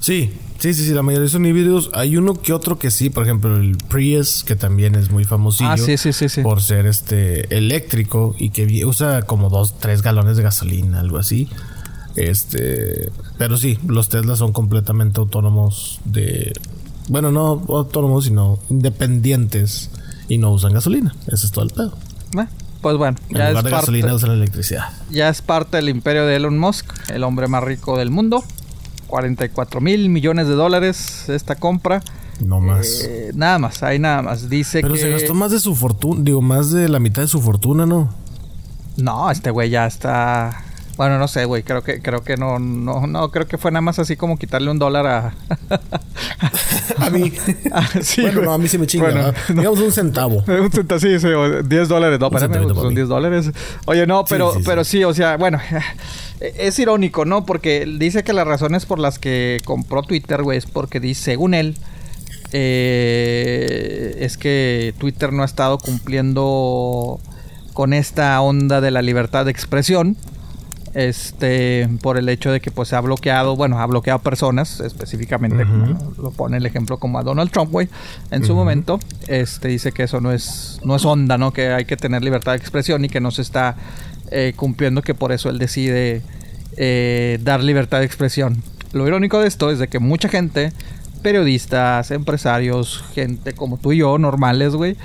Sí, Sí, sí, sí, la mayoría son híbridos. Hay uno que otro que sí, por ejemplo, el Prius, que también es muy famosillo.
Ah, sí, sí, sí,
Por ser este eléctrico y que usa como dos, tres galones de gasolina, algo así. Este, pero sí, los Tesla son completamente autónomos de, bueno, no autónomos, sino independientes y no usan gasolina. Ese es todo el pedo.
pues bueno,
ya es de gasolina usan electricidad.
Ya es parte del imperio de Elon Musk, el hombre más rico del mundo. 44 mil millones de dólares esta compra.
No más.
Eh, nada más, ahí nada más. Dice
Pero se gastó más de su fortuna, digo, más de la mitad de su fortuna, ¿no?
No, este güey ya está... Bueno, no sé, güey, creo que creo que no no no creo que fue nada más así como quitarle un dólar a
a mí. Ah, sí, bueno, no, a mí sí me chinga. Digamos un centavo.
un centavo, sí, sí, 10 dólares, no, espérame, son 10 dólares. Oye, no, pero pero sí, o sea, bueno, es irónico, ¿no? Porque dice que las razones por las que compró Twitter, güey, es porque dice, según él, eh, es que Twitter no ha estado cumpliendo con esta onda de la libertad de expresión. Este, por el hecho de que pues se ha bloqueado, bueno, ha bloqueado personas, específicamente, lo pone el ejemplo como a Donald Trump, güey, en su momento, este dice que eso no es, no es onda, ¿no? Que hay que tener libertad de expresión y que no se está eh, cumpliendo que por eso él decide eh, dar libertad de expresión. Lo irónico de esto es de que mucha gente, periodistas, empresarios, gente como tú y yo, normales, güey,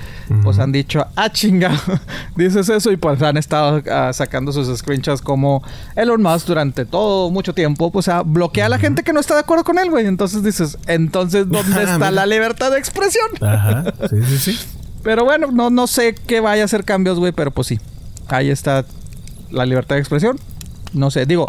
pues han dicho, ah, chinga, dices eso y pues han estado ah, sacando sus screenshots como Elon Musk durante todo mucho tiempo, pues a bloquea a la gente que no está de acuerdo con él, güey. Entonces dices, entonces, ¿dónde ah, está la libertad de expresión?
Ajá, sí, sí, sí.
Pero bueno, no, no sé qué vaya a hacer cambios, güey, pero pues sí. Ahí está la libertad de expresión. No sé, digo,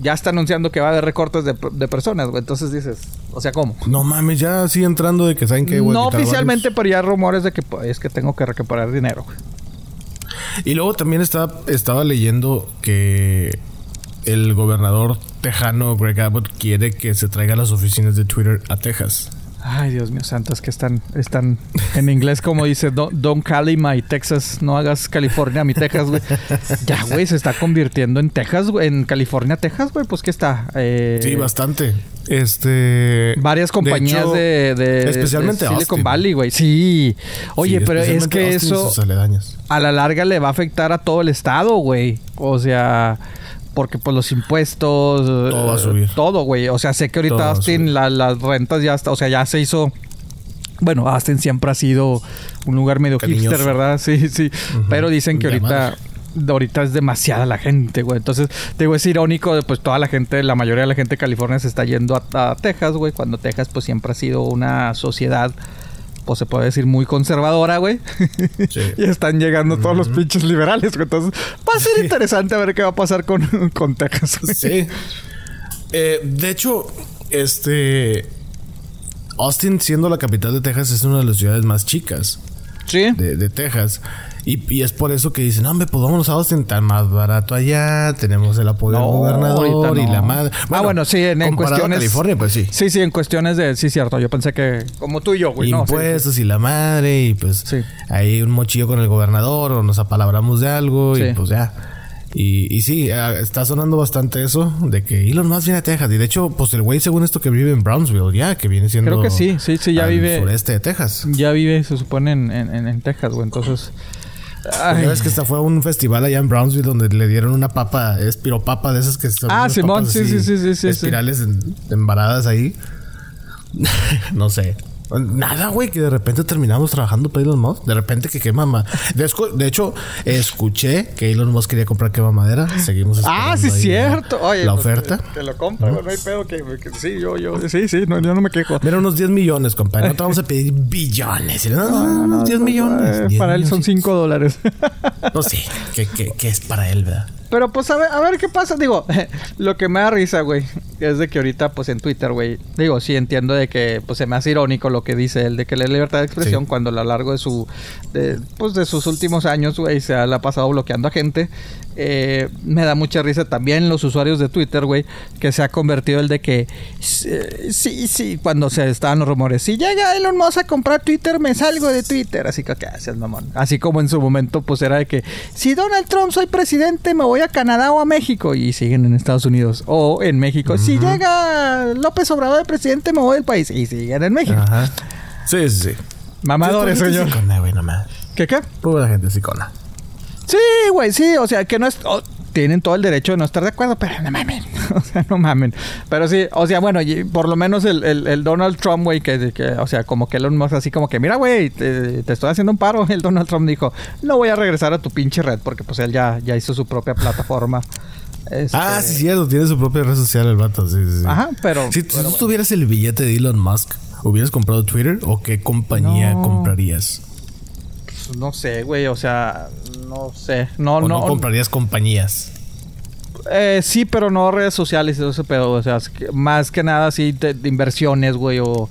ya está anunciando que va a haber recortes de, personas, güey. Entonces dices, o sea, ¿cómo?
No mames, ya sigue entrando de que saben que...
No oficialmente, pero ya hay rumores de que es que tengo que recuperar dinero.
Y luego también estaba, estaba leyendo que el gobernador tejano Greg Abbott quiere que se traigan las oficinas de Twitter a Texas.
Ay, Dios mío, santos, que están, están en inglés como dice Don, Cali, my Texas, no hagas California, mi Texas, güey. Ya, güey, se está convirtiendo en Texas, güey, en California, Texas, güey, pues que está.
Eh, sí, bastante. Este.
Varias compañías de,
especialmente
Silicon Valley, güey. Sí. Oye, pero es que eso a la larga le va a afectar a todo el estado, güey. O sea, porque pues los impuestos...
Todo va a subir.
Todo, güey. O sea, sé que ahorita Austin las rentas ya está, o sea, ya se hizo... Bueno, Austin siempre ha sido un lugar medio hipster, ¿verdad? Sí, sí. Pero dicen que ahorita... ahorita es demasiada la gente, güey. Entonces, digo, es irónico, pues toda la gente, la mayoría de la gente de California se está yendo a, a Texas, güey, cuando Texas pues siempre ha sido una sociedad pues se puede decir muy conservadora, güey. Sí. y están llegando todos los pinches liberales, güey. Entonces va a ser interesante a ver qué va a pasar con, con Texas.
Sí. Eh, de hecho, este... Austin, siendo la capital de Texas, es una de las ciudades más chicas.
Sí.
De, de Texas. Y, es por eso que dicen, hombre, pues vámonos a Austin, tan más barato allá, tenemos el apoyo del gobernador y la madre.
ah, bueno, sí, en, cuestiones.
California, pues sí.
Sí, sí, en cuestiones de. Sí, cierto. Yo pensé que. Como tú y yo, güey.
Impuestos y la madre, y pues. Sí. Ahí un mochillo con el gobernador, o nos apalabramos de algo, y pues ya. Y, y sí, ah, está sonando bastante eso de que Elon Musk viene a Texas. Y de hecho, pues el güey, según esto, que vive en Brownsville, ya, que viene siendo.
Creo que sí, sí, sí, ya vive.
sureste de Texas.
Ya vive, se supone, en, en, en Texas, güey. Entonces.
¿Sabes que esta fue un festival allá en Brownsville donde le dieron una papa, espiropapa de esas que
son. Ah, Simón, sí, sí, sí, sí,
Espirales embaradas ahí. no sé. Nada, güey, que de repente terminamos trabajando para Elon Musk. De repente que quema ma- de, hecho, escuché que Elon Musk quería comprar quema madera. Seguimos
Ah, sí,
ahí
cierto.
la-
Oye,
la
pues,
oferta.
Te, te lo compro, no hay pedo que, que- sí, yo, yo, sí, sí, no, yo no me quejo.
Mira, unos 10 millones, compadre. No te vamos a pedir billones. No, no, no, unos 10 millones.
Eh,
10
para él son
millones.
5 dólares.
No sé, que, que, que es para él, ¿verdad?
Pero pues a ver, a ver qué pasa. Digo, lo que me da risa, güey, es de que ahorita, pues en Twitter, güey, digo, sí entiendo de que, pues se me hace irónico lo que dice él, de que la libertad de expresión
Sí.
cuando a lo largo de su, de, pues de sus últimos años, güey, se la ha pasado bloqueando a gente. Eh, me da mucha risa también los usuarios de Twitter, güey, que se ha convertido el de que, eh, sí, sí, cuando se estaban los rumores, si llega Elon Musk a comprar Twitter, me salgo de Twitter. Así que, ¿qué haces, mamón? Así como en su momento, pues era de que, si Donald Trump soy presidente, me voy a Canadá o a México. Y siguen en Estados Unidos. O en México, si llega López Obrador de presidente, me voy del país. Y siguen en México.
Ajá. Sí, sí, sí.
Mamadores, señor.
Sicona, güey, nomás.
¿Qué qué?
Pura gente psicona.
Sí, güey, sí, o sea, que no es... oh, tienen todo el derecho de no estar de acuerdo, pero no mamen. O sea, no mamen. Pero sí, o sea, bueno, por lo menos el, el- el Donald Trump, güey, que, que, o sea, como que Elon Musk así como que, mira, güey, te, te estoy haciendo un paro. El Donald Trump dijo, no voy a regresar a tu pinche red, porque pues él ya, ya hizo su propia plataforma. Este,
Ah, sí, cierto. Tiene su propia red social el vato. Sí, sí, sí.
Ajá, pero...
Si tú tuvieras el billete de Elon Musk, ¿hubieras comprado Twitter o qué compañía
No.
comprarías?
pues, no sé, güey, o sea, no sé. No,
¿O no,
no,
comprarías compañías?
Eh, sí, pero no redes sociales y todo ese pedo. O sea, más que nada así de, de inversiones, güey, o,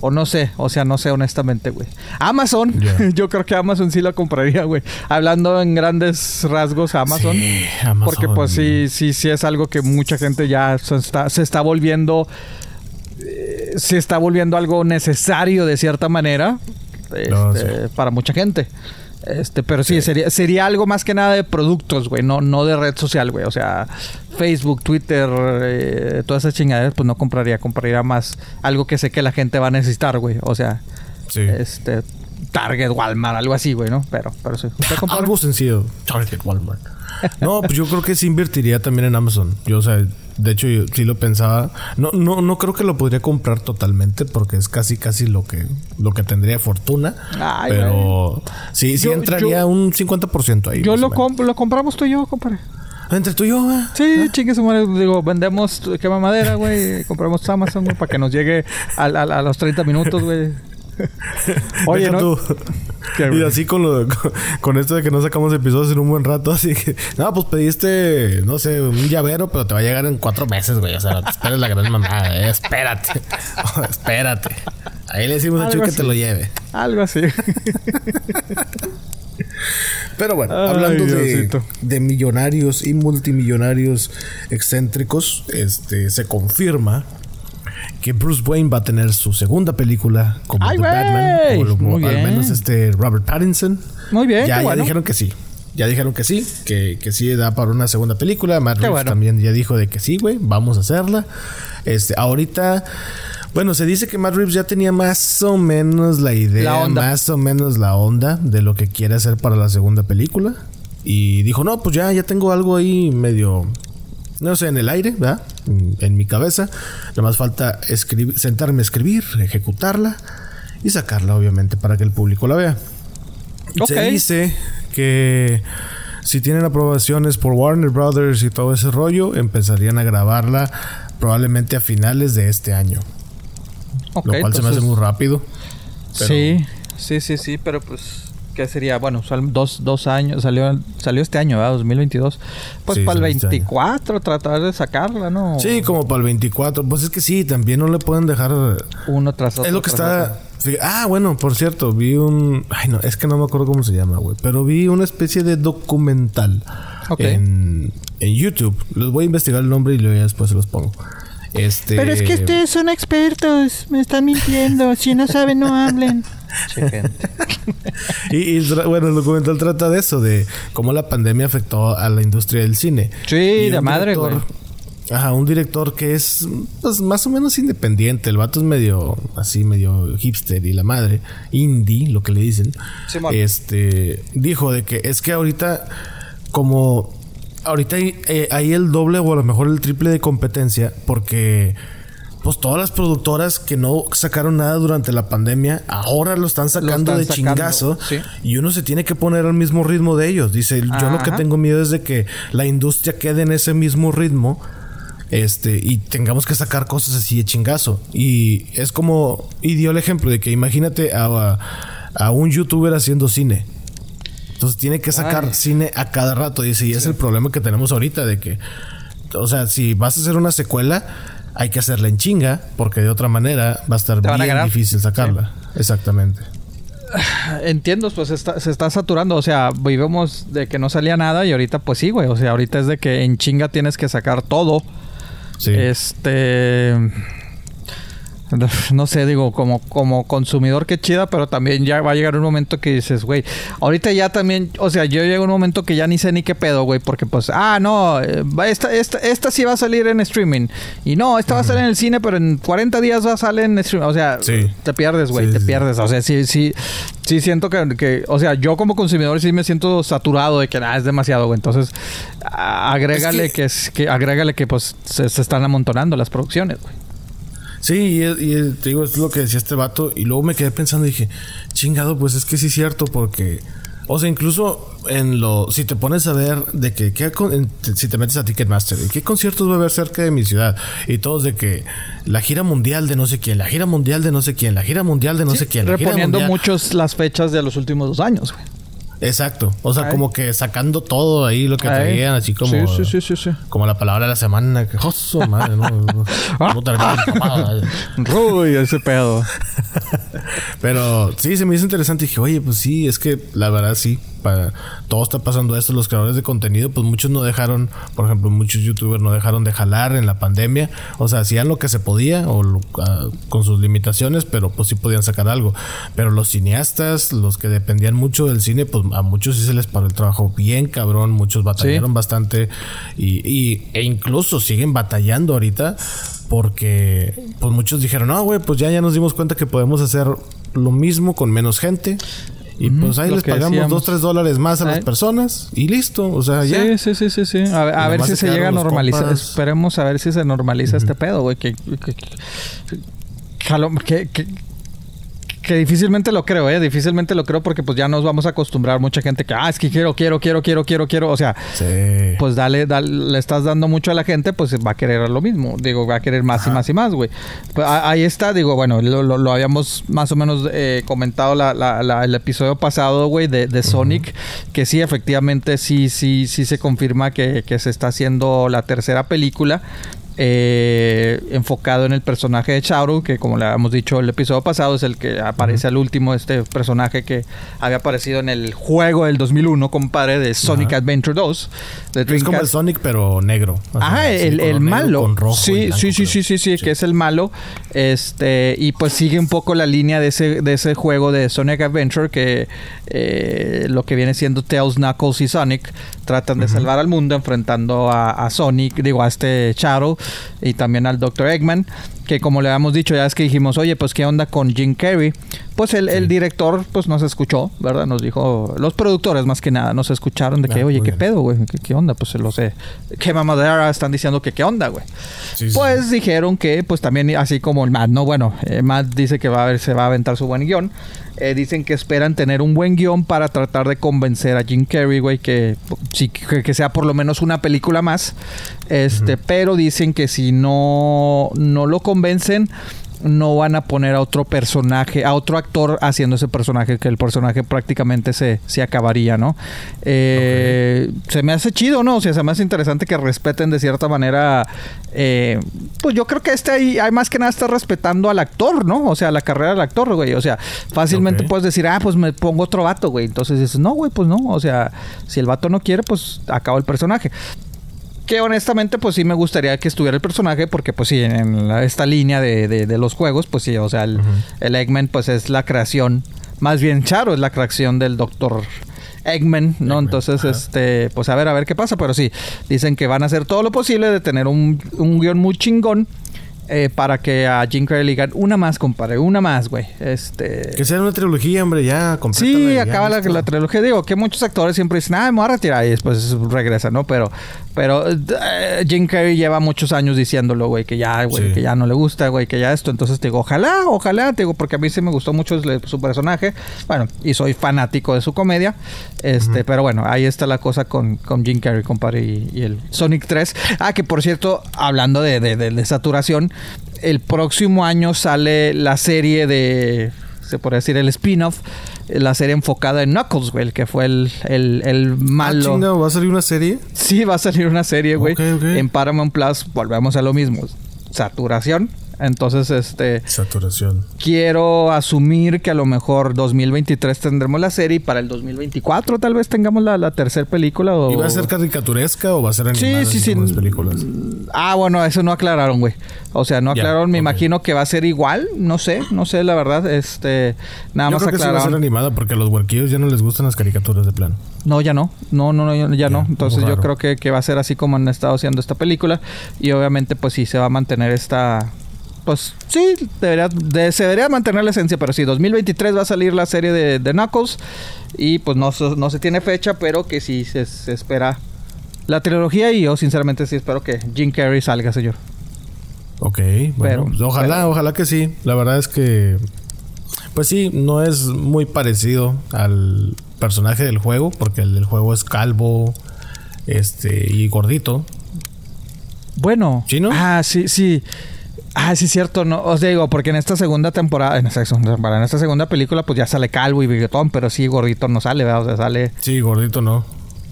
o no sé. O sea, no sé honestamente, güey. Amazon, yo creo que Amazon sí la compraría, güey. Hablando en grandes rasgos, Amazon.
Sí, Amazon.
Porque pues sí, sí, sí es algo que mucha gente ya se está, se está volviendo... eh, se está volviendo algo necesario de cierta manera.
No,
este, Para mucha gente. Este, pero sí, sería, sería algo más que nada de productos, güey, no, no de red social, güey. O sea, Facebook, Twitter, eh, todas esas chingaderas, pues no compraría, compraría más algo que sé que la gente va a necesitar, güey. O sea,
Sí.
este, Target, Walmart, algo así, güey, ¿no? Pero, pero sí.
Algo sencillo. Target, Walmart. No, pues yo creo que sí invertiría también en Amazon. Yo, o sea, de hecho, yo sí lo pensaba. No, no, no creo que lo podría comprar totalmente porque es casi, casi lo que, lo que tendría fortuna.
Ay,
pero sí, sí
Yo-
entraría
yo-
un 50% ahí.
Yo lo, comp- lo compramos tú y yo, compadre.
Entre tú y yo, ah.
Sí, chingue su madre. Digo, vendemos quema madera, güey. Compramos Amazon, güey, para que nos llegue a, a- a los 30 minutos, güey. Oye, ¿no?
tú.
¿Qué,
y así con, lo, con, con esto de que no sacamos episodios en un buen rato, así que, no, pues pediste, no sé, un llavero, pero te va a llegar en cuatro meses, güey. O sea, te esperes la gran mamada, eh. Espérate. espérate. Ahí le decimos a Chuy que te lo lleve.
Algo así.
Pero bueno,
Ay,
hablando de, de millonarios y multimillonarios excéntricos, este se confirma que Bruce Wayne va a tener su segunda película como
¡Ay,
The
güey!
Batman, o lo-
Muy
al
bien.
menos este Robert Pattinson.
Muy bien,
ya,
qué
ya
bueno.
dijeron que sí. Ya dijeron que sí, que, que sí da para una segunda película. Matt Reeves
bueno.
también ya dijo de que sí, güey, vamos a hacerla. Este, ahorita, bueno, se dice que Matt Reeves ya tenía más o menos la idea,
La onda.
más o menos la onda de lo que quiere hacer para la segunda película. Y dijo, no, pues ya, ya tengo algo ahí medio, no sé, en el aire, ¿verdad? En, mi cabeza. Nada más falta escribir, sentarme a escribir, ejecutarla y sacarla, obviamente, para que el público la vea. Se dice que si tienen aprobaciones por Warner Brothers y todo ese rollo, empezarían a grabarla probablemente a finales de este año. Lo cual se me hace muy rápido. pero-
Sí, sí, sí, sí, pero pues... ¿Qué sería? Bueno, sal- dos, dos años, salió, salió este año, ¿verdad? 2022. Pues
Sí,
para el
salió este año.
24 tratar de sacarla, ¿no?
Sí, como para el 24. Pues es que sí, también no le pueden dejar.
Uno tras otro.
Es lo que está. Ah, bueno, por cierto, vi un. Ay, no, es que no me acuerdo cómo se llama, güey. Pero vi una especie de documental en, en YouTube. Les voy a investigar el nombre y luego ya después se los pongo. Este.
Pero es que ustedes son expertos, me están mintiendo. Si no saben, no hablen.
Y, bueno, el documental trata de eso, de cómo la pandemia afectó a la industria del cine.
Sí,
Y un
madre,
director-
güey.
Ajá, un director que es pues, más o menos independiente. El vato es medio así, medio hipster y la madre, indie, lo que le dicen.
Simón.
Este dijo de que es que ahorita, como ahorita hay, eh, hay el doble o a lo mejor el triple de competencia, porque pues todas las productoras que no sacaron nada durante la pandemia, ahora lo están sacando de chingazo. Y uno se tiene que poner al mismo ritmo de ellos. Dice, yo lo que tengo miedo es de que la industria quede en ese mismo ritmo. Este, y tengamos que sacar cosas así de chingazo. Y es como, y dio el ejemplo de que imagínate a, a un youtuber haciendo cine. Entonces tiene que sacar cine a cada rato. Dice, y es el problema que tenemos ahorita de que, o sea, si vas a hacer una secuela, hay que hacerla en chinga, porque de otra manera va a estar bien difícil sacarla. Exactamente.
Entiendo, pues se está saturando. O sea, vivimos de que no salía nada y ahorita, pues sí, güey. O sea, ahorita es de que en chinga tienes que sacar todo. Sí. Este no sé, digo, como, como consumidor que chida, pero también ya va a llegar un momento que dices, güey, ahorita ya también, o sea, yo llego a un momento que ya ni sé ni qué pedo, güey, porque pues, ah, no, eh, esta, esta, esta sí va a salir en streaming. Y no, esta va a salir en el cine, pero en 40 días va a salir en streaming. O sea, te pierdes, güey, te pierdes. O sea, sí, sí, sí siento que, o sea, yo como consumidor sí me siento saturado de que nada, es demasiado, güey. Entonces, agrégale que, que, agrégale que pues se, se están amontonando las producciones, güey.
Sí, y, te digo, es lo que decía este vato. Y luego me quedé pensando y dije, chingado, pues es que sí es cierto, porque. O sea, incluso en lo. Si te pones a ver de que. si te metes a Ticketmaster, ¿qué conciertos va a haber cerca de mi ciudad? Y todos de que. La gira mundial de no sé quién, la gira mundial de no sé quién, la gira mundial de no sé quién.
reponiendo muchos las fechas de los últimos dos años, güey.
Exacto. O sea, como que sacando todo ahí lo que traían, así como. Sí, sí, sí, sí, Como la palabra de la semana. Que, ¡Joso, madre! ¿no?
Uy, ese pedo.
Pero sí, se me hizo interesante. Y dije, oye, pues sí, es que la verdad sí para todo está pasando esto, los creadores de contenido, pues muchos no dejaron, por ejemplo, muchos youtubers no dejaron de jalar en la pandemia, o sea, hacían lo que se podía o ah, con sus limitaciones, pero pues sí podían sacar algo. Pero los cineastas, los que dependían mucho del cine, pues a muchos sí se les paró el trabajo bien cabrón, muchos batallaron bastante y, e incluso siguen batallando ahorita porque pues muchos dijeron, no, güey, pues ya, ya nos dimos cuenta que podemos hacer lo mismo con menos gente. Y pues ahí les pagamos dos, tres dólares más a las personas y listo. O sea, ya.
Sí, sí, sí, sí. A, ver, si se llega a normalizar. Esperemos a ver si se normaliza este pedo, güey. Que, que, que, que difícilmente lo creo, ¿eh? Difícilmente lo creo porque pues ya nos vamos a acostumbrar mucha gente que, ah, es que quiero, quiero, quiero, quiero, quiero, quiero. O sea, pues dale, dale, le estás dando mucho a la gente, pues va a querer lo mismo. Digo, va a querer más y más y más, güey. Pues, ahí está, digo, bueno, lo, lo, habíamos más o menos eh, comentado la, la, el episodio pasado, güey, de, de Sonic, que sí, efectivamente, sí, sí, sí se confirma que, que se está haciendo la tercera película eh, enfocado en el personaje de Chauru, que como le habíamos dicho el episodio pasado, es el que aparece al último, este personaje que había aparecido en el juego del 2001, compadre, de Sonic Adventure 2.
De es como el Sonic, pero negro.
Ajá, el, malo. sí, sí, sí, sí, sí, sí, que es el malo. Este, y pues sigue un poco la línea de ese, de ese juego de Sonic Adventure, que eh, lo que viene siendo Tails, Knuckles y Sonic tratan de salvar al mundo enfrentando a, a Sonic, digo, a este Charo y también al Dr. Eggman, que como le habíamos dicho, ya es que dijimos, oye, pues qué onda con Jim Carrey. Pues el, director pues nos escuchó, ¿verdad? Nos dijo, los productores más que nada, nos escucharon de que, ah, oye, ¿qué pedo, güey? ¿Qué, onda? Pues lo sé. ¿Qué mamadera están diciendo que qué onda, güey? pues dijeron que, pues también, así como el Matt, ¿no? Bueno, eh, Matt dice que va a ver, se va a aventar su buen guion. Eh, dicen que esperan tener un buen guion para tratar de convencer a Jim Carrey, güey, que, que, sea por lo menos una película más. Este, pero dicen que si no, no lo convencen, no van a poner a otro personaje, a otro actor haciendo ese personaje, que el personaje prácticamente se, se acabaría, ¿no? Eh, se me hace chido, ¿no? O sea, se me hace interesante que respeten de cierta manera. Eh, pues yo creo que este ahí hay más que nada está respetando al actor, ¿no? O sea, la carrera del actor, güey. O sea, fácilmente puedes decir, ah, pues me pongo otro vato, güey. Entonces dices, no, güey, pues no. O sea, si el vato no quiere, pues acaba el personaje. Que honestamente, pues sí me gustaría que estuviera el personaje, porque pues sí, en esta línea de, los juegos, pues sí, o sea, el, Eggman pues es la creación, más bien Charo es la creación del Doctor Eggman, ¿no? Entonces, este, pues a ver, a ver qué pasa, pero sí, dicen que van a hacer todo lo posible de tener un, un guion muy chingón eh, para que a Jim Carrey le digan una más, compadre, una más, güey. Este...
Que sea una trilogía, hombre, ya.
Sí, acaba la, trilogía. Digo, que muchos actores siempre dicen, ah, me voy a retirar y después regresa, ¿no? Pero Pero eh, Jim Carrey lleva muchos años diciéndolo, güey, que ya, güey,
Sí.
que ya no le gusta, güey, que ya esto. Entonces te digo, ojalá, ojalá, te digo, porque a mí sí me gustó mucho su personaje. Bueno, y soy fanático de su comedia. Este, pero bueno, ahí está la cosa con, con Jim Carrey, compadre, y, y el Sonic 3. Ah, que por cierto, hablando de, de- de- de saturación, el próximo año sale la serie de. Se podría decir el spin-off, la serie enfocada en Knuckles, güey, el que fue el, el, el
Ah,
malo.
chinga, ¿va a salir una serie?
Sí, va a salir una serie, güey.
Ok, ok.
En Paramount Plus volvemos a lo mismo. Saturación. Entonces, este...
Saturación.
Quiero asumir que a lo mejor 2023 tendremos la serie y para el 2024 tal vez tengamos la, la tercera película o...
¿Y va a ser caricaturesca o va a ser
Sí,
animada?
sí, sí.
como las películas.
Ah, bueno, eso no aclararon, güey. O sea, no aclararon. Me imagino que va a ser igual. No sé, no sé, la verdad. Este... Nada
Yo
más
creo que sí va a ser
aclararon.
animada porque a los huerquillos ya no les gustan las caricaturas de plano.
No, ya no. No, no, no, ya, no. Entonces yo creo que, que va a ser así como han estado haciendo esta película. Y obviamente, pues sí, se va a mantener esta... Pues sí, debería, de- se debería mantener la esencia, pero sí, 2023 va a salir la serie de, de Knuckles. Y pues no, se- no se tiene fecha, pero que sí se, se espera la trilogía. Y yo sinceramente sí espero que Jim Carrey salga, señor.
Ok, bueno,
Pero-
pues ojalá,
pero-
ojalá que sí. La verdad es que, pues sí, no es muy parecido al personaje del juego, porque el del juego es calvo, este, y gordito.
Bueno.
¿Sí, no?
Ah, sí, sí. Ah, sí, cierto. No, os digo, porque en esta segunda temporada, en esta segunda, temporada, en esta segunda película, pues ya sale calvo y bigotón, pero sí, gordito no sale, ¿verdad? O sea, sale.
Sí, gordito no.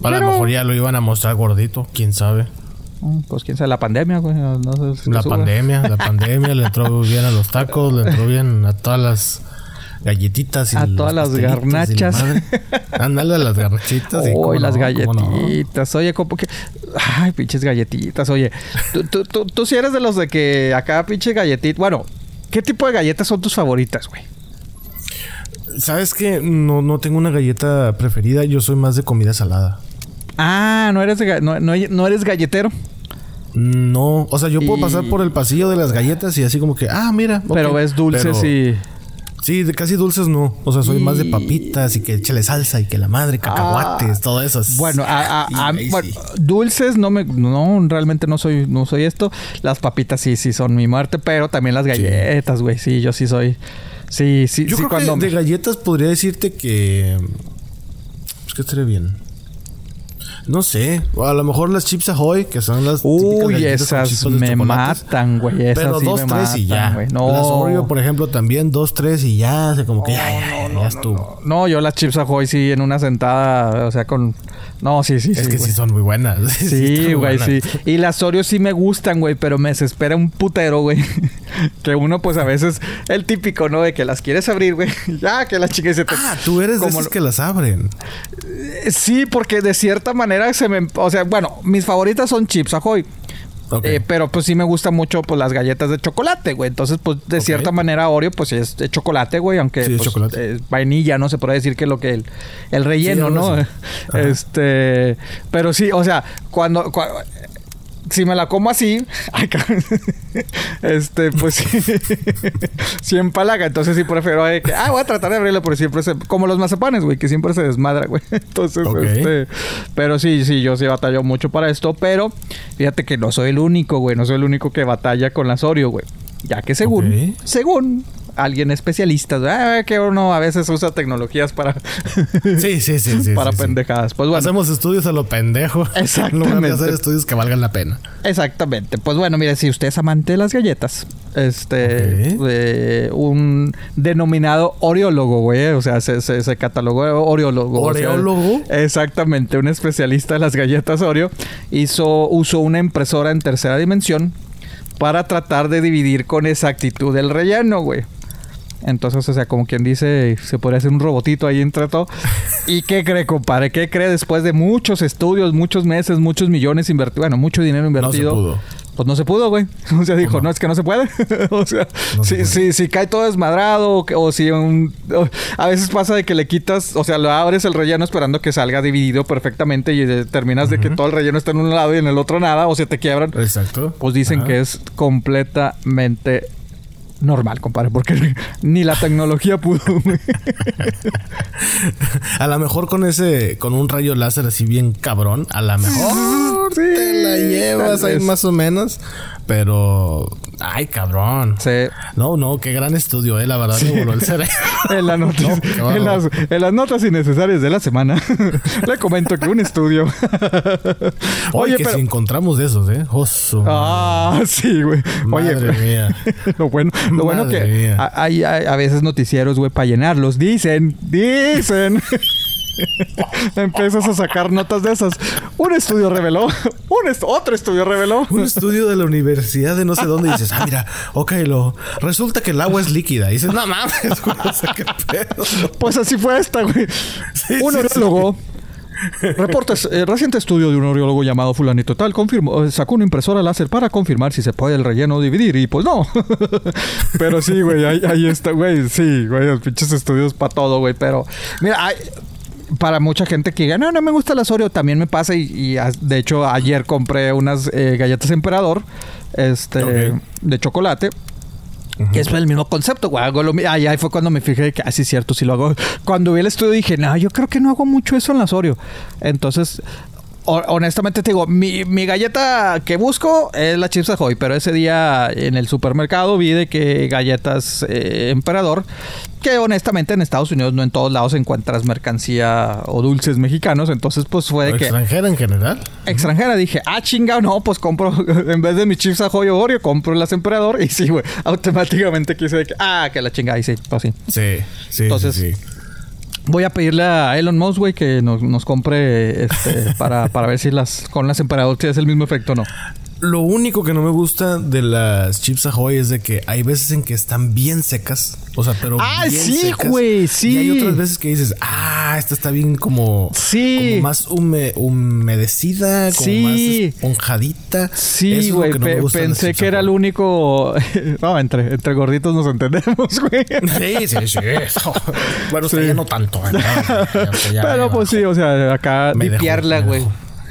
A lo mejor ya lo iban a mostrar gordito, quién sabe.
mm, Pues quién sabe, la pandemia, güey. No, no sé si
La pandemia, la pandemia le entró bien a los tacos, le entró bien a todas las galletitas y
A todas las
la
garnachas.
madre. Ándale a las garnachitas. cómo
las
no, cómo no.
galletitas. Oye, como que. Ay, pinches galletitas. Oye, tú, tú, tú, tú sí eres de los de que acá, pinche galletita. Bueno, ¿qué tipo de galletas son tus favoritas, güey?
¿Sabes qué? No, no tengo una galleta preferida. Yo soy más de comida salada.
Ah, no eres, de no, no, eres galletero.
No, o sea, yo puedo
Y-
pasar por el pasillo de las galletas y así como que, ah, mira.
Pero ves dulces
Pero-
y.
Sí, de casi dulces no. O sea, soy más de papitas y que échale salsa y que la madre, cacahuates, todo eso. es-
Bueno, a, a- bueno, dulces no me no realmente no soy no soy esto. Las papitas sí sí son mi muerte, pero también las galletas, güey. Sí, yo sí soy sí sí
Yo
sí
creo
cuando
que de galletas podría decirte que... Pues que estaría bien. No sé. O a lo mejor las chips Ahoy, que son las...
Uy, esas
de
me matan, güey. Esas
Pero
sí
dos,
me
tres
matan,
y ya.
No.
Las Oreo, por ejemplo, también dos, tres y ya. O sea, como que ya, ya, ya, ya estuvo.
No, yo las chips Ahoy sí en una sentada, o sea, con no, sí, sí,
Es
sí.
que
güey.
sí son muy buenas.
Sí, güey,
buenas.
sí. Y las Oreo sí me gustan, güey, pero me desespera un putero, güey. que uno, pues, a veces, el típico, ¿no? De que las quieres abrir, güey. ya, que la chica se te...
Ah, tú eres de
Como
esos
lo-
que las abren.
Sí, porque de cierta manera se me... O sea, bueno, mis favoritas son chips Ahoy.
Ok.
Eh, pero pues sí me gustan mucho pues las galletas de chocolate, güey. Entonces, pues de cierta manera Oreo pues sí es de chocolate, güey, aunque
Sí, es
pues,
chocolate.
es vainilla, no se puede decir que lo que el, el relleno, ¿no?
Ajá.
Este, pero sí, o sea, cuando, cua- si me la como así, ay, este, pues sí, sí empalaga. Entonces sí prefiero eh, que, ah, voy a tratar de abrirlo, pero siempre se, como los mazapanes, güey, que siempre se desmadra, güey. Entonces, este, pero sí, sí, yo sí batallo mucho para esto, pero fíjate que no soy el único, güey, no soy el único que batalla con las Oreo, güey. Ya que según, según alguien especialista, ah, que uno a veces usa tecnologías para,
Sí, sí, sí, sí.
para
sí,
pendejadas. Pues bueno,
Hacemos estudios a lo pendejo.
Exactamente.
En lugar de hacer estudios que valgan la pena.
Exactamente. Pues bueno, mire, si usted es amante de las galletas, este, eh, un denominado oreólogo, güey, o sea, se, se, se catalogó oreólogo. o sea,
¿Oreólogo?
exactamente, un especialista de las galletas Oreo hizo, usó una impresora en tercera dimensión para tratar de dividir con exactitud el relleno, güey. Entonces, o sea, como quien dice, se podría hacer un robotito ahí entre todo. ¿Y qué cree, compadre? ¿Qué cree después de muchos estudios, muchos meses, muchos millones invertidos? Bueno, mucho dinero
No se
invertido.
pudo.
Pues no se pudo, güey. O sea, dijo, no, es que no se puede. o sea,
No se
si,
puede.
si, si cae todo desmadrado o, o si un... o- a veces pasa de que le quitas, o sea, lo abres el relleno esperando que salga dividido perfectamente y eh, terminas de que todo el relleno está en un lado y en el otro nada, o se te quiebran.
Exacto.
Pues dicen
Ajá.
que es completamente normal, compadre, porque ni la tecnología pudo.
A lo mejor con ese, con un rayo láser así bien cabrón, a lo mejor
Sí,
te la llevas ahí más o menos. Pero, ay, cabrón.
Sí.
No, no, qué gran estudio, eh. La verdad me voló el cerebro.
En, la
No,
las, en las notas innecesarias de la semana, le comento que un estudio.
Oye, que
pero-
si encontramos de esos, eh. Oso.
Ah, sí, güey. Oye,
Madre mía.
lo bueno, lo bueno que hay, hay a veces noticieros, güey, para llenarlos. Dicen, dicen. Empiezas a sacar notas de esas. Un estudio reveló. Un est- otro estudio reveló.
Un estudio de la universidad de no sé dónde y dices, ah, mira, ok, lo resulta que el agua es líquida. Y dices, no mames, güey, o sea, qué pedo.
Pues así fue esta, güey.
Sí,
un
sí,
orólogo. Reportes, eh, reciente estudio de un orólogo llamado Fulanito Tal confirmó, eh, sacó una impresora láser para confirmar si se puede el relleno dividir y pues no. pero sí, güey, ahí, ahí está, güey, sí, güey, los pinches estudios para todo, güey, pero mira, hay- para mucha gente que diga, no, no me gusta el Oreo, también me pasa y, de hecho ayer compré unas eh, galletas Emperador, este, de chocolate. Que es el mismo concepto, güey. Hago lo mi- Ahí, ahí fue cuando me fijé que, ah, sí, cierto, sí lo hago. Cuando vi el estudio dije, no, yo creo que no hago mucho eso en las Oreo. Entonces, honestamente te digo, mi, mi galleta que busco es la Chips Ahoy, pero ese día en el supermercado vi de que galletas eh, Emperador, que honestamente en Estados Unidos no en todos lados encuentras mercancía o dulces mexicanos, entonces pues fue de
¿O
que
extranjera en general?
extranjera. Dije, ah, chingado, no, pues compro, en vez de mis chips Ahoy o Oreo, compro las Emperador. Y sí, güey, automáticamente quise de que, ah, que la chingada. Y sí, pues sí.
Sí, sí,
Entonces-
sí, sí.
Voy a pedirle a Elon Musk, que nos, nos compre este, para, para ver si las con las Emperador si es el mismo efecto o no.
Lo único que no me gusta de las chips Ahoy es de que hay veces en que están bien secas. O sea, pero.
Ah,
bien
sí, güey, sí.
Y hay otras veces que dices, ah, esta está bien como.
Sí.
Como más hume- humedecida, como
Sí.
más esponjadita.
Sí, güey,
no
pe- pensé que era el único... no, entre, entre gorditos nos entendemos, güey.
Sí, sí, sí. bueno, usted
Sí.
ya no tanto. ya, ya,
Pero pues sí, o sea, acá dipiarla, güey.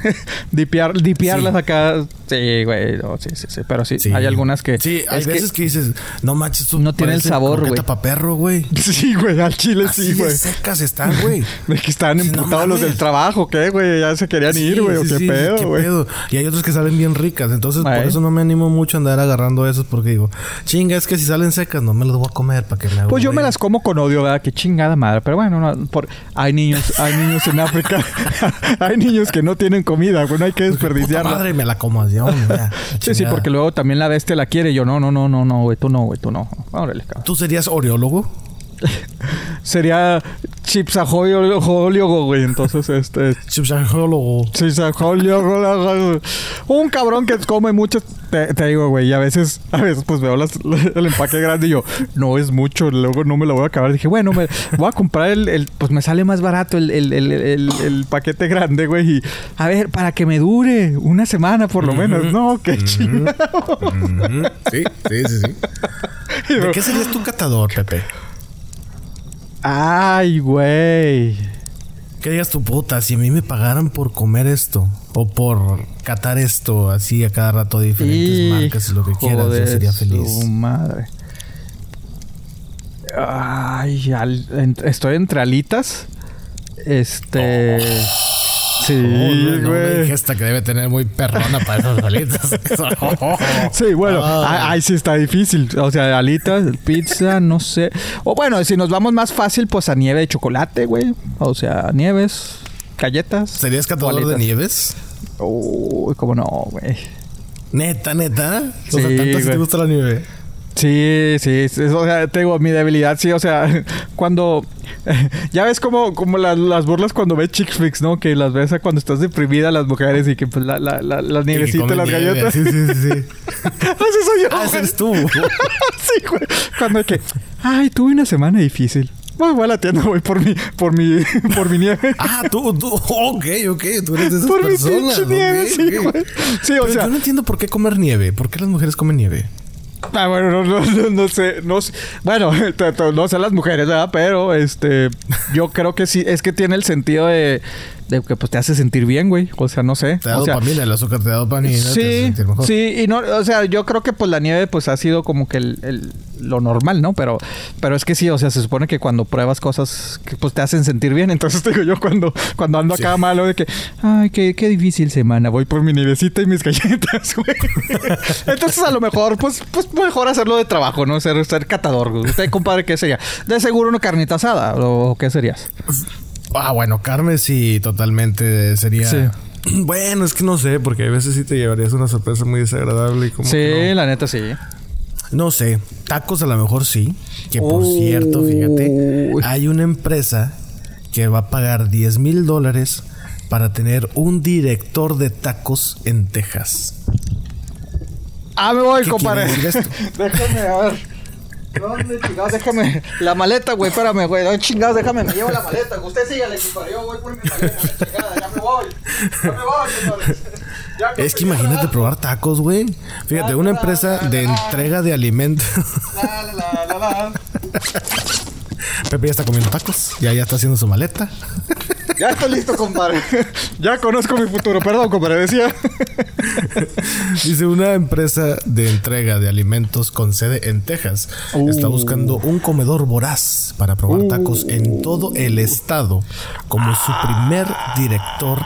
Dipiar, dipiarlas
Sí.
acá. Sí, güey. no, sí, sí, sí. Pero sí,
Sí.
hay algunas que.
Sí, hay
que-
veces que... dices, no manches, tú
No tiene el sabor, güey.
perro, güey.
Sí, güey, al chile
Así
sí, güey.
secas están, güey.
De que estaban
Sí, no
emputados los del trabajo, ¿qué, güey? Ya se querían ir, güey, o qué pedo, güey.
Y hay otras que salen bien ricas. Entonces, por eso no me animo mucho a andar agarrando esos porque digo, chinga, es que si salen secas no me las voy a comer para que me haga
Pues yo me las como con odio, ¿verdad? Qué chingada madre. Pero bueno, no, por... hay niños, hay niños en África. hay niños que no tienen comida, güey. No hay que
Puta
desperdiciarla.
madre, me la como
Sí, sí, porque luego también la bestia la quiere. Y yo, no, no, no, no, no, güey. Tú no, güey. Tú no. Órale, cabrón.
¿Tú serías oreólogo?
Sería Chips Ahoy Holyogo, güey. Entonces, este...
Chipsangólogo.
Chips Ahoy Holyogo. Un cabrón que come mucho... Te, te digo, güey. Y a veces... A veces, pues, veo las- el empaque grande y yo... No es mucho. Luego no me lo voy a acabar. Dije, bueno, me voy a comprar el... el- pues, me sale más barato el, el, el, paquete grande, güey. Y... A ver, para que me dure una semana por lo menos. No, qué chingado.
Sí, sí, sí, sí. ¿De qué serías tu catador, Pepe?
Ay, güey.
Que digas tu puta, si a mí me pagaran por comer esto o por catar esto así a cada rato de diferentes marcas y lo que quieras, yo sería
su
feliz.
madre. Ay, al- en- estoy entre alitas. Este. Sí,
Oh, no, no,
güey.
ingesta que debe tener muy perrona para esas alitas.
Sí, bueno,
Ah.
ahí sí está difícil. O sea, alitas, pizza, no sé. O bueno, si nos vamos más fácil, pues a nieve de chocolate, güey. O sea, nieves, galletas.
¿Serías catador de nieves?
Uy, cómo no, güey.
Neta, neta. O sea,
Sí,
tanto si te
güey.
gusta la nieve.
Sí, sí, sí, o sea, tengo mi debilidad, sí, o sea, cuando ya ves como, como las, las burlas cuando ves chick flicks, ¿no? Que las ves a cuando estás deprimida las mujeres y que pues la, la, la, las
nieve.
galletas.
Sí, sí, sí. sí.
Así soy yo.
Ah, eres tú.
sí, güey. Cuando hay que, ay, tuve una semana difícil. Voy, voy a la tienda, voy por mi, por mi, por mi nieve.
Ah, tú, tú. Ok, ok. Tú eres de esas
por mi
personas.
pinche nieve, sí, güey. Sí, o
Pero
sea,
yo no entiendo por qué comer nieve. ¿Por qué las mujeres comen nieve?
Ah, bueno, no, no, no, sé, no. Bueno, no sé las mujeres, ¿verdad? Pero este, yo creo que sí, es que tiene el sentido de de que pues te hace sentir bien, güey. O sea, no sé.
Te da
o sea,
dopamina, el azúcar te da dopamina. te hace
Sí,
sentir mejor.
sí, y no, o sea, yo creo que pues la nieve pues ha sido como que el, el- lo normal, ¿no? Pero, pero es que sí, o sea, se supone que cuando pruebas cosas que pues te hacen sentir bien, entonces te digo yo cuando, cuando ando acá
Sí.
malo de que, ay, qué, qué difícil semana, voy por mi nievecita y mis galletas, güey. entonces a lo mejor, pues, pues mejor hacerlo de trabajo, ¿no? Ser, ser catador, güey. Usted, compadre, ¿qué sería? De seguro una carnita asada, o qué serías.
Ah, bueno, carne sí, totalmente sería.
Sí.
Bueno, es que no sé, porque a veces sí te llevarías una sorpresa muy desagradable y como.
Sí, la neta sí.
no. Sé, tacos a lo mejor sí. Que por cierto, fíjate, hay una empresa que va a pagar 10 mil dólares para tener un director de tacos en Texas.
Ah, me voy,
¿Qué
compadre. déjame, a ver. ¿Dónde chingados? Déjame. La maleta, güey, espérame, güey. ¿Dónde chingados? Déjame, me llevo la maleta. Usted sígale, compadre. Yo voy por mi maleta, chingada. Ya me voy. Ya me voy. Ya
Es que imagínate probar tacos, güey. Fíjate, una empresa de entrega de alimentos. Pepe ya está comiendo tacos. Ya, ya está haciendo su maleta.
Ya estoy listo, compadre. Ya conozco mi futuro. Perdón, compadre. Decía.
Dice una empresa de entrega de alimentos con sede en Texas está buscando un comedor voraz para probar tacos en todo el estado como su primer director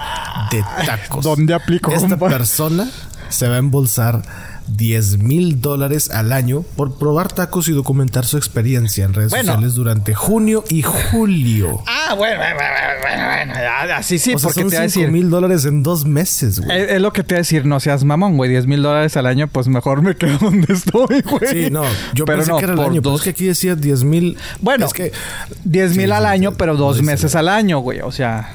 de tacos.
¿Dónde aplico,
Esta persona se va a embolsar 10 mil dólares al año por probar tacos y documentar su experiencia en redes
Bueno.
sociales durante junio y julio.
Ah, bueno, bueno, bueno, Así sí,
o sea,
porque
son
te voy a
5
decir.
mil dólares en dos meses, güey.
Es, es lo que te voy a decir, no seas mamón, güey. 10 mil dólares al año, pues mejor me quedo donde estoy, güey.
Sí, no, yo
Pero
pensé
no,
que era el año, pero
dos-
es que aquí decía 10 mil.
Bueno,
es que
10 mil
Sí,
al año, pero dos meses al año, güey. O sea.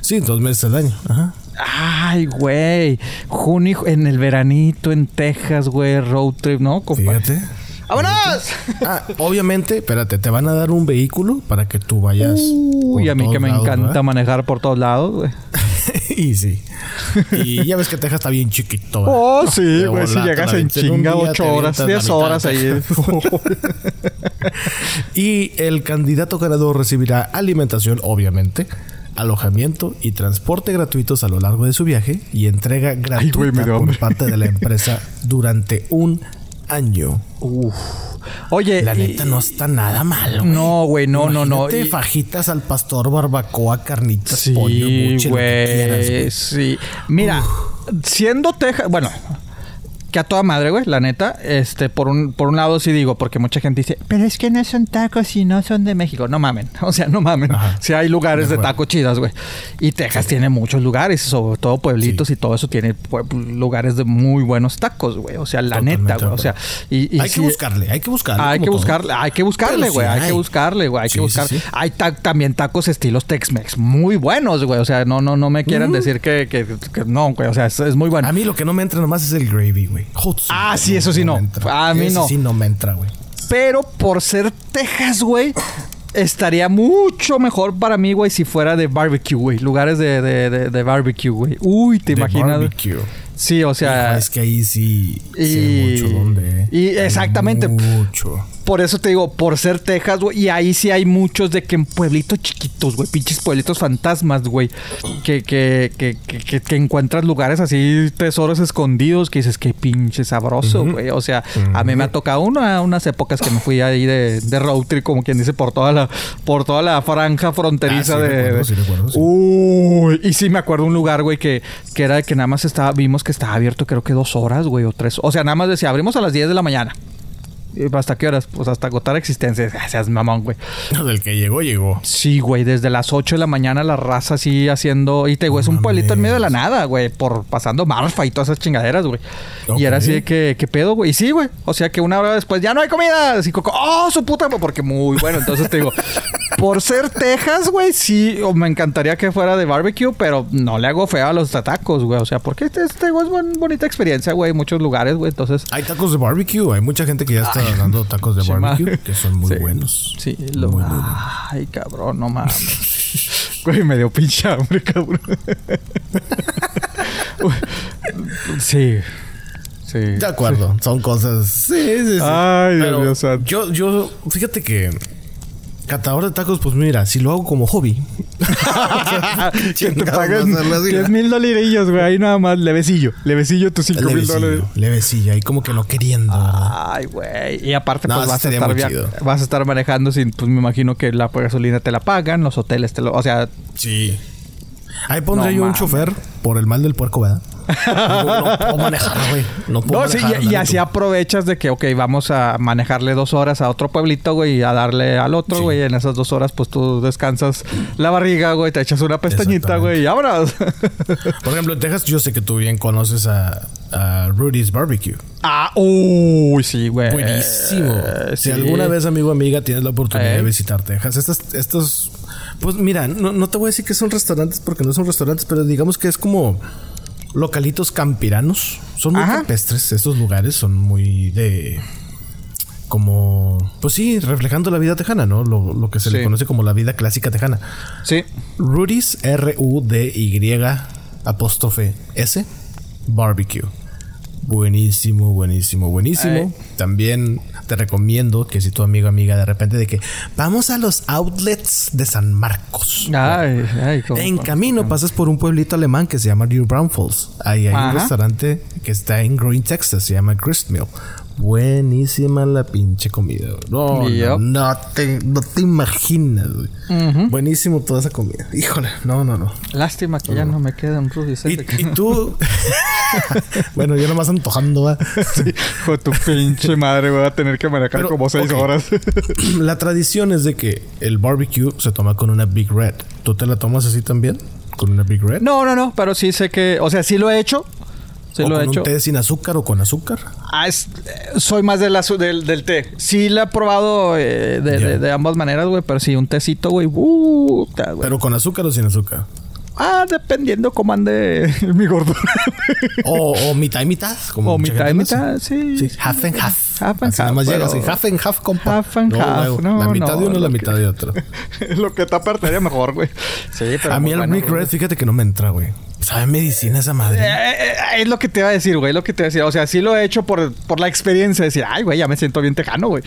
sí, dos meses al año. Ajá.
Ay, güey. Junio en el veranito en Texas, güey. Road trip, ¿no? compa?
Fíjate.
¡Vámonos!
Ah, obviamente, espérate, te van a dar un vehículo para que tú vayas.
Uy, a mí que me
lados,
encanta
¿verdad?
manejar por todos lados, güey.
y sí. Y ya ves que Texas está bien chiquito. ¿verdad?
Oh, sí, güey. Si llegas en chinga,
día,
8
te
horas,
avientas
10
la
horas ahí.
Y el candidato ganador recibirá alimentación, obviamente, alojamiento y transporte gratuitos a lo largo de su viaje y entrega gratuita por parte de la empresa durante un año.
Uf. Oye,
La
y-
neta no está nada mal, güey.
No, güey, no, no, no. Y-
fajitas al pastor, barbacoa, carnitas,
Sí,
pollo, buche, lo que quieras,
güey.
güey.
Sí. Mira, siendo Texas, bueno, que a toda madre, güey, la neta, este, por un, por un lado sí digo, porque mucha gente dice,
Pero es que no son tacos y no son de México.
No mamen, o sea, no mamen. Si hay lugares
De
tacos chidas, güey. Y Texas tiene muchos lugares, sobre todo pueblitos y todo eso tiene lugares de muy buenos tacos, güey. O sea, la
Totalmente
neta, güey. O sea, y, y
hay
sí-
que buscarle, hay que buscarle.
Hay que buscarle, hay que buscarle, güey.
sí
hay que buscarle, güey. Hay
Sí,
que
sí,
buscar.
sí.
Hay ta- también tacos estilos Tex-Mex muy buenos, güey. O sea, no, no, no me quieran decir que, que- que no, güey. O sea, es, es muy bueno.
A mí lo que no me entra nomás es el gravy, güey.
Ah, sí, eso sí no.
me entra.
A mí
Ese
no.
sí no me entra, güey.
Pero por ser Texas, güey, estaría mucho mejor para mí, güey, si fuera de barbecue, güey. Lugares de, de, de, de barbecue, güey. Uy, ¿te
De
imaginas?
barbecue.
Sí, o sea.
Es que ahí sí
y-
sé mucho donde. eh.
y
Hay
exactamente.
Mucho.
Por eso te digo, por ser Texas, güey. Y ahí sí hay muchos de que en pueblitos chiquitos, güey. Pinches pueblitos fantasmas, güey. Que, que, que, que, que- que encuentras lugares así, tesoros escondidos, que dices, qué pinche sabroso, güey. O sea, a mí me ha tocado una, unas épocas que me fui ahí de, de road trip, como quien dice, por toda la, por toda la franja fronteriza
Ah, sí,
de.
recuerdo, sí, recuerdo, sí.
Uy, y sí me acuerdo un lugar, güey, que, que era de que nada más estaba, vimos que estaba abierto, creo que dos horas, güey, o tres. O sea, nada más decía, abrimos a las 10 de la mañana. ¿Y ¿Hasta qué horas? Pues hasta agotar existencia. Ah, Seas mamón, güey.
Del que llegó, llegó.
Sí, güey, desde las 8 de la mañana la raza así haciendo. Y te digo, es un pueblito en medio de la nada, güey. Por pasando Marfa y todas esas chingaderas, güey. Y era así de que, ¿qué pedo, güey? Y sí, güey. O sea que una hora después ya no hay comida. Así coco, ¡oh, su puta! madre", Porque muy bueno. Entonces te digo, por ser Texas, güey, sí, o me encantaría que fuera de barbecue, pero no le hago feo a los tacos, güey. O sea, porque este, este güey, es bonita experiencia, güey, muchos lugares, güey. Entonces,
Hay tacos de barbecue. Hay mucha gente que ya está dando tacos de
sí,
barbecue que son muy
Sí.
buenos.
Sí, lo...
Muy.
Ay, cabrón, no mames. Güey, me dio pinche hambre, cabrón. Sí. Sí.
De acuerdo, son cosas. Sí, sí, sí.
Ay, Dios
Pero
mío santo.
Yo, yo, fíjate que Catador de tacos, pues mira, si lo hago como hobby.
que te
Chingados,
paguen
hacerlo así,
10
¿verdad?
mil dolirillos, güey. Ahí nada más, levecillo. Levecillo tus 5 mil dólares.
Levecillo, levecillo, ahí como que no queriendo.
Ay, güey. Y aparte,
No,
pues vas a, estar
chido.
vas a estar manejando sin, pues me imagino que la gasolina te la pagan, los hoteles te lo. O sea,
Sí. Ahí pondré
No
yo un chofer por el mal del puerco, ¿verdad? No, puedo manejar, güey. No puedo
no, sí,
manejar.
y, así aprovechas de que, ok, vamos a manejarle dos horas a otro pueblito, güey, y a darle al otro,
Sí.
güey. En esas dos horas, pues tú descansas la barriga, güey, te echas una pestañita, güey, y vámonos.
Por ejemplo, en Texas yo sé que tú bien conoces a, a Rudy's Barbecue.
ah, uy, sí, güey.
Buenísimo.
Eh,
si
sí.
alguna vez, amigo o amiga, tienes la oportunidad
Eh.
de visitar Texas, estos, estos, pues mira, no, no te voy a decir que son restaurantes porque no son restaurantes, pero digamos que es como localitos campiranos. Son muy
Ajá.
campestres estos lugares, son muy de como, pues sí, reflejando la vida tejana, ¿no? Lo, lo que se le conoce como la vida clásica tejana.
Sí.
Rudy's R-U-D-Y apóstrofe S Barbecue. Buenísimo, buenísimo, buenísimo.
Ay.
También te recomiendo que si tu amigo amiga de repente de que vamos a los outlets de San Marcos.
Ay, ay, cómo-
En camino pasas por un pueblito alemán que se llama New Braunfels. Ahí hay
Ajá.
un restaurante que está en Green, Texas. Se llama Gristmill. Buenísima la pinche comida. güey. No,
Yep.
no, no te, no te imaginas. güey. Buenísimo toda esa comida. Híjole, no, no, no.
Lástima que ya no me queda un Rudy
Y, y tú... bueno, yo nomás antojando, va.
De tu pinche madre, voy a tener que manejar
Pero,
como seis horas.
La tradición es de que el barbecue se toma con una Big Red. ¿Tú te la tomas así también? ¿Con una Big Red?
no, no, no, pero sí sé que, o sea, sí lo he hecho. Sí
¿O
lo he
con
hecho.
un té sin azúcar o con azúcar?
Ah, es- eh, soy más del, del, del té. Sí lo he probado eh, de, de- de ambas maneras, güey, pero sí, un tecito, güey. güey.
¿Pero con azúcar o sin azúcar?
Ah, dependiendo cómo ande mi gordura.
O, o mitad y mitad. Como
O mitad y
hace.
mitad, sí.
Sí, half and half.
Half and
Así
half,
llega
pero-
así, half and half, compa.
Half and half, no,
La mitad
no,
de uno, la
que-
mitad de otro.
lo que te apartaría mejor, güey. Sí, pero.
A mí
muy
el
bueno,
Big. Red, fíjate que no me entra, güey. ¿Sabe medicina esa madre?
Eh, eh, eh, es lo que te iba a decir, güey. Es lo que te iba a decir. O sea, sí lo he hecho por, por la experiencia de decir, ay, güey, ya me siento bien tejano, güey.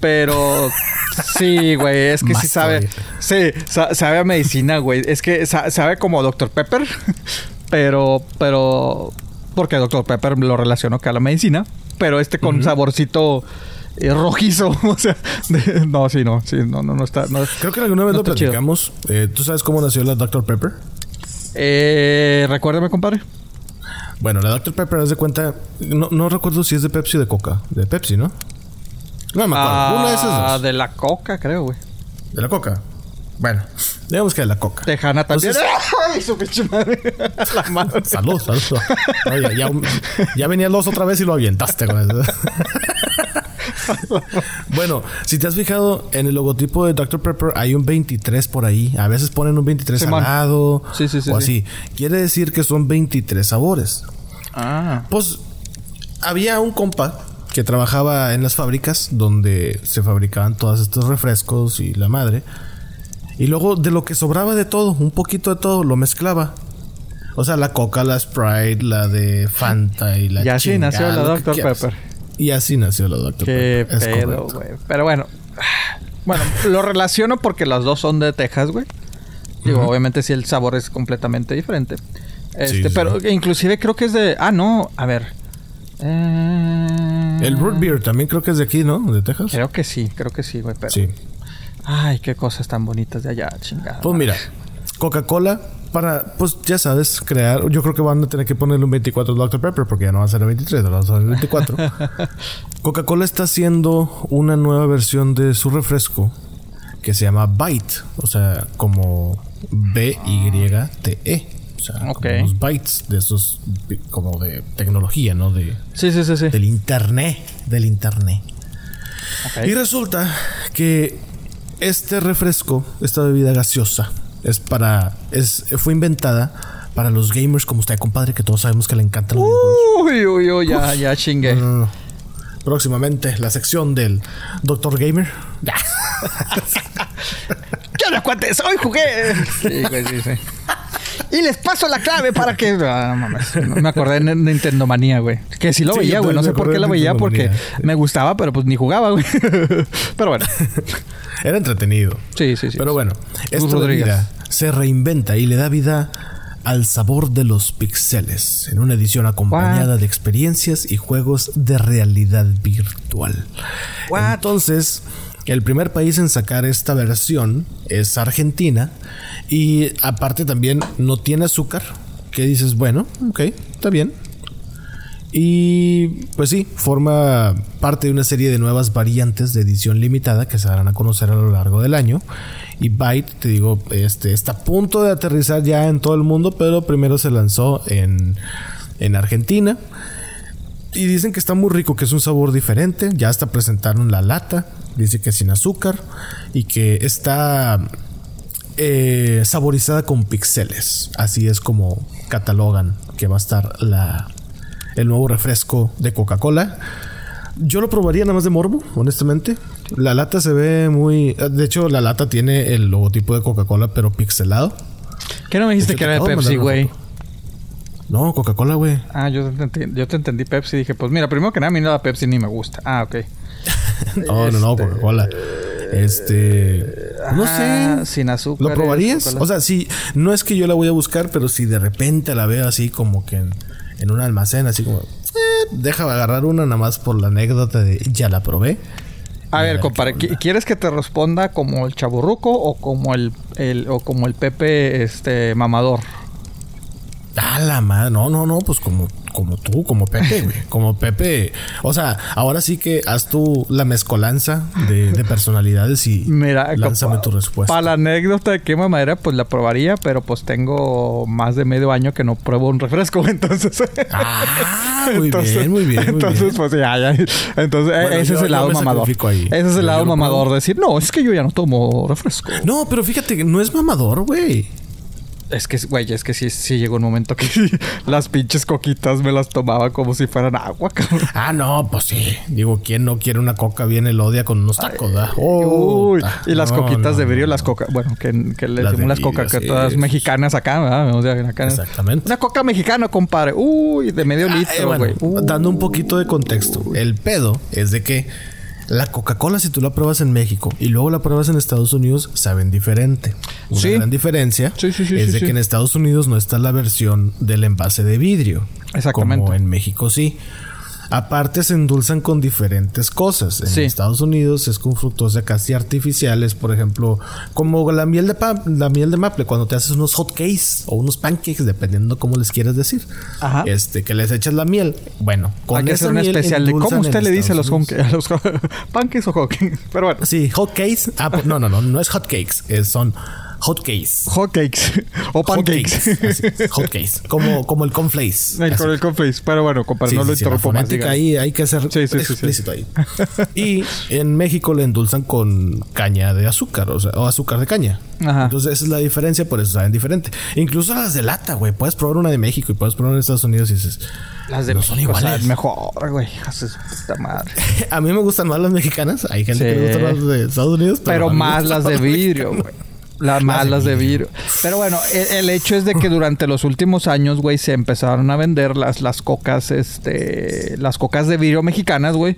Pero sí, güey, es que
Más
sí sabe. Sí, sa- sabe a medicina, güey. Es que sa- sabe como Dr. Pepper, pero, pero. Porque Dr. Pepper lo relaciono que a la medicina, pero este con saborcito eh, rojizo. O sea, de- no, sí, no, sí, no, no, no está. No,
Creo que alguna vez
No
lo platicamos. Eh, ¿Tú sabes cómo nació la Dr. Pepper?
Eh, recuérdame, compadre.
Bueno, la Dr. Pepper, haz de cuenta... No, no recuerdo si es de Pepsi o de Coca. De Pepsi, ¿no? No me acuerdo. Una de esas
Ah,
dos.
de la coca, creo, güey.
De la Coca. Bueno, digamos que de la Coca.
Tejana también.
Entonces-
¡Ay, su pinche madre! La madre.
Salud, salud. Oye, ya, ya venía el dos otra vez y lo avientaste con eso. bueno, si te has fijado en el logotipo de Dr. Pepper, hay un 23 por ahí. A veces ponen un 23
Simón.
al lado
Sí, sí, sí,
o
sí.
así. Quiere decir que son 23 sabores.
Ah.
Pues había un compa que trabajaba en las fábricas donde se fabricaban todos estos refrescos y la madre. Y luego de lo que sobraba de todo, un poquito de todo, lo mezclaba. O sea, la Coca, la Sprite, la de Fanta y la
Y así nació la Dr. Pepper.
Y así nació la Dr.
Qué
Pepper. Es
pedo, güey. Pero bueno. Bueno, lo relaciono porque las dos son de Texas, güey. Digo, obviamente sí el sabor es completamente diferente. Este,
sí,
pero
sí.
inclusive creo que es de... Ah, no. A ver. Eh,
El root beer también creo que es de aquí, ¿no? De Texas.
Creo que sí. Creo que sí, güey. Pero...
Sí.
Ay, qué cosas tan bonitas de allá, chingada.
Pues mira, Coca-Cola para, pues ya sabes, crear. Yo creo que van a tener que ponerle un 24 Dr. Pepper porque ya no va a ser el 23, ahora va a ser el 24. Coca-Cola está haciendo una nueva versión de su refresco que se llama Byte, o sea, como B-Y-T-E. O sea,
Ok.
como unos bytes de esos, como de tecnología, ¿no? De,
Sí, sí, sí, sí.
del internet, del internet. Y resulta que este refresco, esta bebida gaseosa, es para. Es, fue inventada para los gamers como usted, compadre, que todos sabemos que le encantan los.
Uy, uy, uy, ya, ya.
No, no, no. Próximamente la sección del Doctor Gamer. Ya.
¿Qué onda, cuates? Hoy jugué. Sí, güey, sí, sí. Y les paso la clave para que. Ah, no mames. Me acordé de Nintendo Manía, güey. Que sí lo
Sí,
veía, güey. No sé por qué
de
lo veía, porque me gustaba, pero pues ni jugaba, güey. Pero bueno.
Era entretenido.
Sí, sí, sí.
Pero bueno, esta
Rodríguez.
bebida se reinventa y le da vida al sabor de los pixeles en una edición acompañada
What?
de experiencias y juegos de realidad virtual.
What?
Entonces, el primer país en sacar esta versión es Argentina y aparte también no tiene azúcar. Que dices, bueno, ok, está bien. Y pues sí, forma parte de una serie de nuevas variantes de edición limitada que se darán a conocer a lo largo del año. Y Byte, te digo, este está a punto de aterrizar ya en todo el mundo, pero primero se lanzó en, en Argentina. Y dicen que está muy rico, que es un sabor diferente. Ya hasta presentaron la lata. Dice que sin azúcar. Y que está eh, saborizada con pixeles. Así es como catalogan que va a estar la, el nuevo refresco de Coca-Cola. Yo lo probaría nada más de morbo, honestamente. La lata se ve muy... De hecho, la lata tiene el logotipo de Coca-Cola, pero pixelado.
¿Qué no me dijiste
hecho,
que era de Pepsi, güey?
No, Coca-Cola, güey.
Ah, yo te, entendí, yo te entendí Pepsi. Dije, pues mira, primero que nada, a mí la Pepsi ni me gusta. Ah, ok.
No, no, no, Coca-Cola. Este... No
Ah,
sé.
Sin azúcar.
¿Lo probarías? O sea, sí, no es que yo la voy a buscar, pero si de repente la veo así como que en, en un almacén, así como, eh, deja agarrar una nada más por la anécdota de ya la probé.
A ver, compadre,
onda.
¿qui- ¿quieres que te responda como el chaburruco o como el, el- o como el Pepe este mamador?
Ah, la madre, no, no, no, pues como, como tú, como Pepe, güey. Como Pepe. O sea, ahora sí que haz tú la mezcolanza de, de personalidades y
Mira,
lánzame tu respuesta.
Para la anécdota de quema madera, pues la probaría, pero pues tengo más de medio año que no pruebo un refresco, entonces.
Ah, muy bien, muy bien, muy
entonces,
bien.
pues ya, ya. Entonces,
Bueno,
ese
yo-
es el lado mamador.
ahí.
Ese es el lado mamador decir, no, es que yo ya no tomo refresco.
No, pero fíjate que no es mamador, güey.
Es que, güey, es que sí, sí llegó un momento que las pinches coquitas me las tomaba como si fueran agua, cabrón.
Ah, no, pues sí. Digo, ¿quién no quiere una coca bien elodia con unos tacos, da?
Uy,
ta.
y las
No,
coquitas
no,
de vidrio,
no,
las coca, bueno, que, que le
Las
decimos
de
las coca, que todas mexicanas acá, ¿verdad? O sea, acá.
Exactamente.
Una coca mexicana, compadre. Uy, de medio
Ah, eh,
litro,
bueno,
güey. Uh.
dando un poquito de contexto. El pedo es de que la Coca-Cola, si tú la pruebas en México y luego la pruebas en Estados Unidos, saben diferente. Una
Sí.
gran diferencia
Sí, sí, sí,
es de que en Estados Unidos no está la versión del envase de vidrio.
Exactamente.
Como en México sí. Aparte se endulzan con diferentes cosas. En
Sí.
Estados Unidos es con fructosa casi artificiales, por ejemplo, como la miel de pa- la miel de maple cuando te haces unos hot cakes o unos pancakes dependiendo cómo les quieras decir.
Ajá.
Este que les echas la miel. Bueno, con
Hay que
esa
hacer un
miel
especial de cómo usted le dice a los, a los pancakes o hotcakes. Pero bueno,
Sí, hot cakes. Ah, pues, no, no, no, no es hot cakes, es- son hot cakes.
hotcakes o pancakes.
cakes, así es, hot cakes, como como el cornflakes.
El, el cornflakes. Pero bueno, compadre,
Sí,
no
sí,
lo
sí,
interrumpo más.
ahí hay que
sí.
explícito ahí. Y en México le endulzan con caña de azúcar, o sea, o azúcar de caña.
Ajá.
Entonces esa es la diferencia, por eso saben diferente. Incluso las de lata, güey. Puedes probar una de México y puedes probar una de Estados Unidos y dices,
Las de
no son
México, sea,
iguales.
mejor, güey.
A mí me gustan más las mexicanas. Hay gente que le gustan más las de Estados Unidos,
Pero
me
más las de vidrio, güey. Las más las de vidrio. Pero bueno, el, hecho es de que durante los últimos años, güey, se empezaron a vender las, las cocas, este, las cocas de vidrio mexicanas, güey.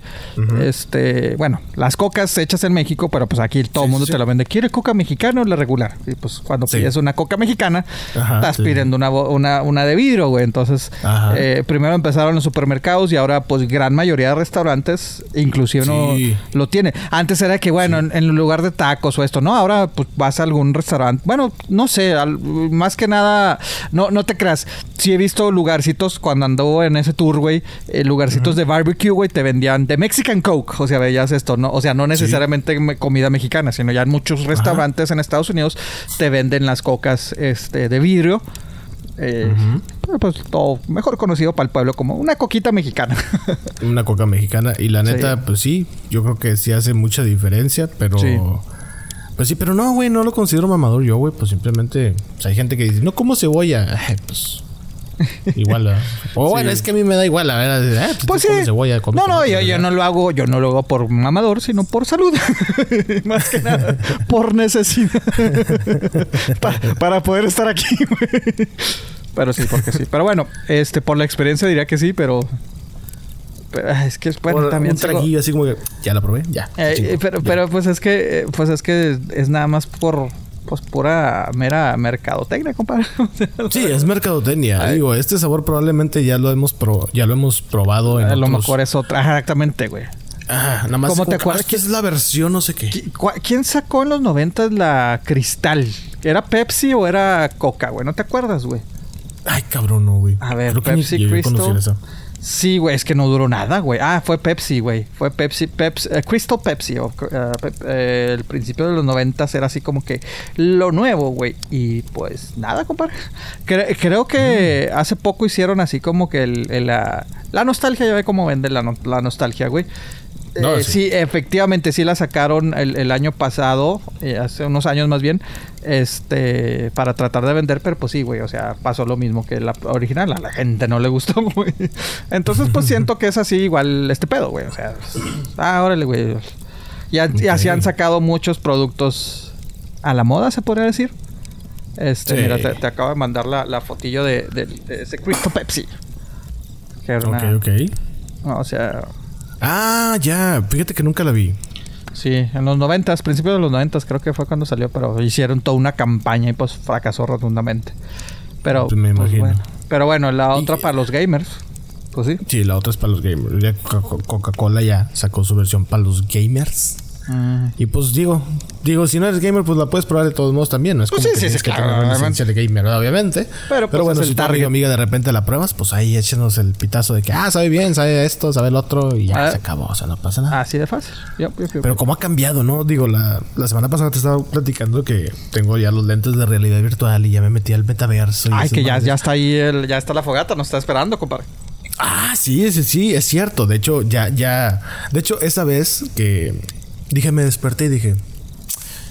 Este, bueno, las cocas hechas en México, pero pues aquí todo el
Sí,
mundo
sí,
te la vende. ¿Quiere coca mexicana o la regular? Y pues cuando
Sí.
pides una coca mexicana,
Ajá,
estás pidiendo una, una, una de vidrio, güey. Entonces, eh, primero empezaron los supermercados y ahora, pues, gran mayoría de restaurantes, inclusive no lo tiene. Antes era que, bueno, en, en lugar de tacos o esto, ¿no? Ahora, pues, vas a algún restaurante. Bueno, no sé, al- más que nada, no, no te creas. Sí he visto lugarcitos cuando ando en ese tour, güey, eh, lugarcitos de barbecue, güey, te vendían de Mexican Coke. O sea, veías esto, ¿no? O sea, no necesariamente me- comida mexicana, sino ya en muchos restaurantes en Estados Unidos te venden las cocas este, de vidrio. Eh, pues todo mejor conocido para el pueblo como una coquita mexicana.
Una coca mexicana. Y la neta,
Sí.
pues sí, yo creo que sí hace mucha diferencia, pero.
Sí.
Pues sí, pero no, güey, no lo considero mamador yo, güey. Pues simplemente. pues hay gente que dice, no como cebolla. Ay, pues. Igual, ¿verdad? O bueno, es que a mí me da igual, la verdad. Eh, pues
Pues sí.
cebolla,
no, no,
tomate,
yo, no lo hago, yo no lo hago por mamador, sino por salud. Más que nada, por necesidad. Pa- para poder estar aquí, güey. Pero sí, porque sí. Pero bueno, este, por la experiencia diría que sí, pero. Pero, ah, es que es bueno también.
un
sigo-
traguillo así como que ya la probé, ya.
Eh,
chingo,
eh, pero,
ya.
pero pues es que, eh, pues es que es nada más por, pues pura mera mercadotecnia, compadre.
Sí, es mercadotecnia.
Ay.
Digo, este sabor probablemente ya lo hemos pro- ya lo hemos probado en
a lo
otros-
mejor es otra. Exactamente, güey.
Ah, nada más.
¿Cómo te acuerdas
ah, es que es la versión no sé qué.
¿Qui- cua- ¿Quién sacó en los 90 la Cristal? ¿Era Pepsi o era Coca, güey? ¿No te acuerdas, güey?
Ay, cabrón, no, güey.
A ver,
Creo
Pepsi Crystal. Sí, güey, es que no duró nada, güey. Ah, fue Pepsi, güey. Fue Pepsi, Pepsi, eh, Crystal Pepsi. eh, Pep- eh, el principio de los 90 era así como que lo nuevo, güey. Y pues nada, compadre. Cre- creo que
Mm.
hace poco hicieron así como que el, el, la, la nostalgia, ya ve cómo vende la, no- la nostalgia, güey.
No,
Eh,
sí.
sí. efectivamente, sí la sacaron el, el año pasado, eh, hace unos años más bien, este, para tratar de vender, pero pues sí, güey, o sea, pasó lo mismo que la original, a la gente no le gustó, güey. Entonces, pues siento que es así igual este pedo, güey, o sea, ah, órale, güey. Ya, ya se han sacado muchos productos a la moda, se podría decir. Este,
Sí.
mira, te, te acabo de mandar la, la fotillo de, de- de ese Crystal Pepsi. Que era
Ok, ok.
no, o sea,
Ah, ya. Fíjate que nunca la vi.
Sí, en los noventas, principios de los noventas creo que fue cuando salió, pero hicieron toda una campaña y pues fracasó rotundamente. Pero,
Me
pues,
imagino.
bueno. Pero bueno, la
Y-
otra para los gamers, pues sí.
Sí, la otra es para los gamers. Coca-Cola ya sacó su versión para los gamers. Y pues digo, digo, si no eres gamer, pues la puedes probar de todos modos también. No es
Pues
como
sí,
que
sí,
que
claro,
tener una
obviamente.
licencia de gamer, obviamente.
Pero, pues,
bueno,
es el
si tu amigo amiga de repente la pruebas, pues ahí échenos el pitazo de que, ah, sabe bien, sabe esto, sabe el otro, y ya
Ah.
se acabó, o sea, no pasa nada.
Así de fácil.
Pero cómo ha cambiado, ¿no? Digo, la, la semana pasada te estaba platicando que tengo ya los lentes de realidad virtual y ya me metí al metaverso. y
Ay, que ya, ya está ahí, el, ya está la fogata, nos está esperando, compadre.
Ah, sí, sí, sí, es cierto. De hecho, ya, ya. De hecho, esa vez que dije, me desperté y dije,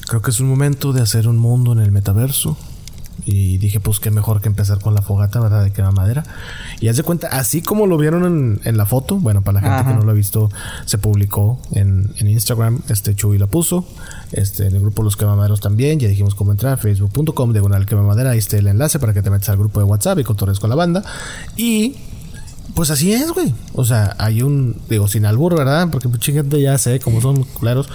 creo que es un momento de hacer un mundo en el metaverso. Y dije, pues qué mejor que empezar con la fogata, ¿verdad? De quema madera. Y haz de cuenta, así como lo vieron en, en la foto, bueno, para la gente
Ajá.
que no lo ha visto, se publicó en, en Instagram. Este Chuy la puso. Este, en el grupo Los Quemamaderos también. Ya dijimos cómo entrar. Facebook.com, diagonal quemamadera. Ahí está el enlace para que te metas al grupo de WhatsApp y cotorres con la banda. Y pues así es, güey. O sea, hay un, digo, sin albur, ¿verdad? Porque mucha gente ya sé cómo son claros.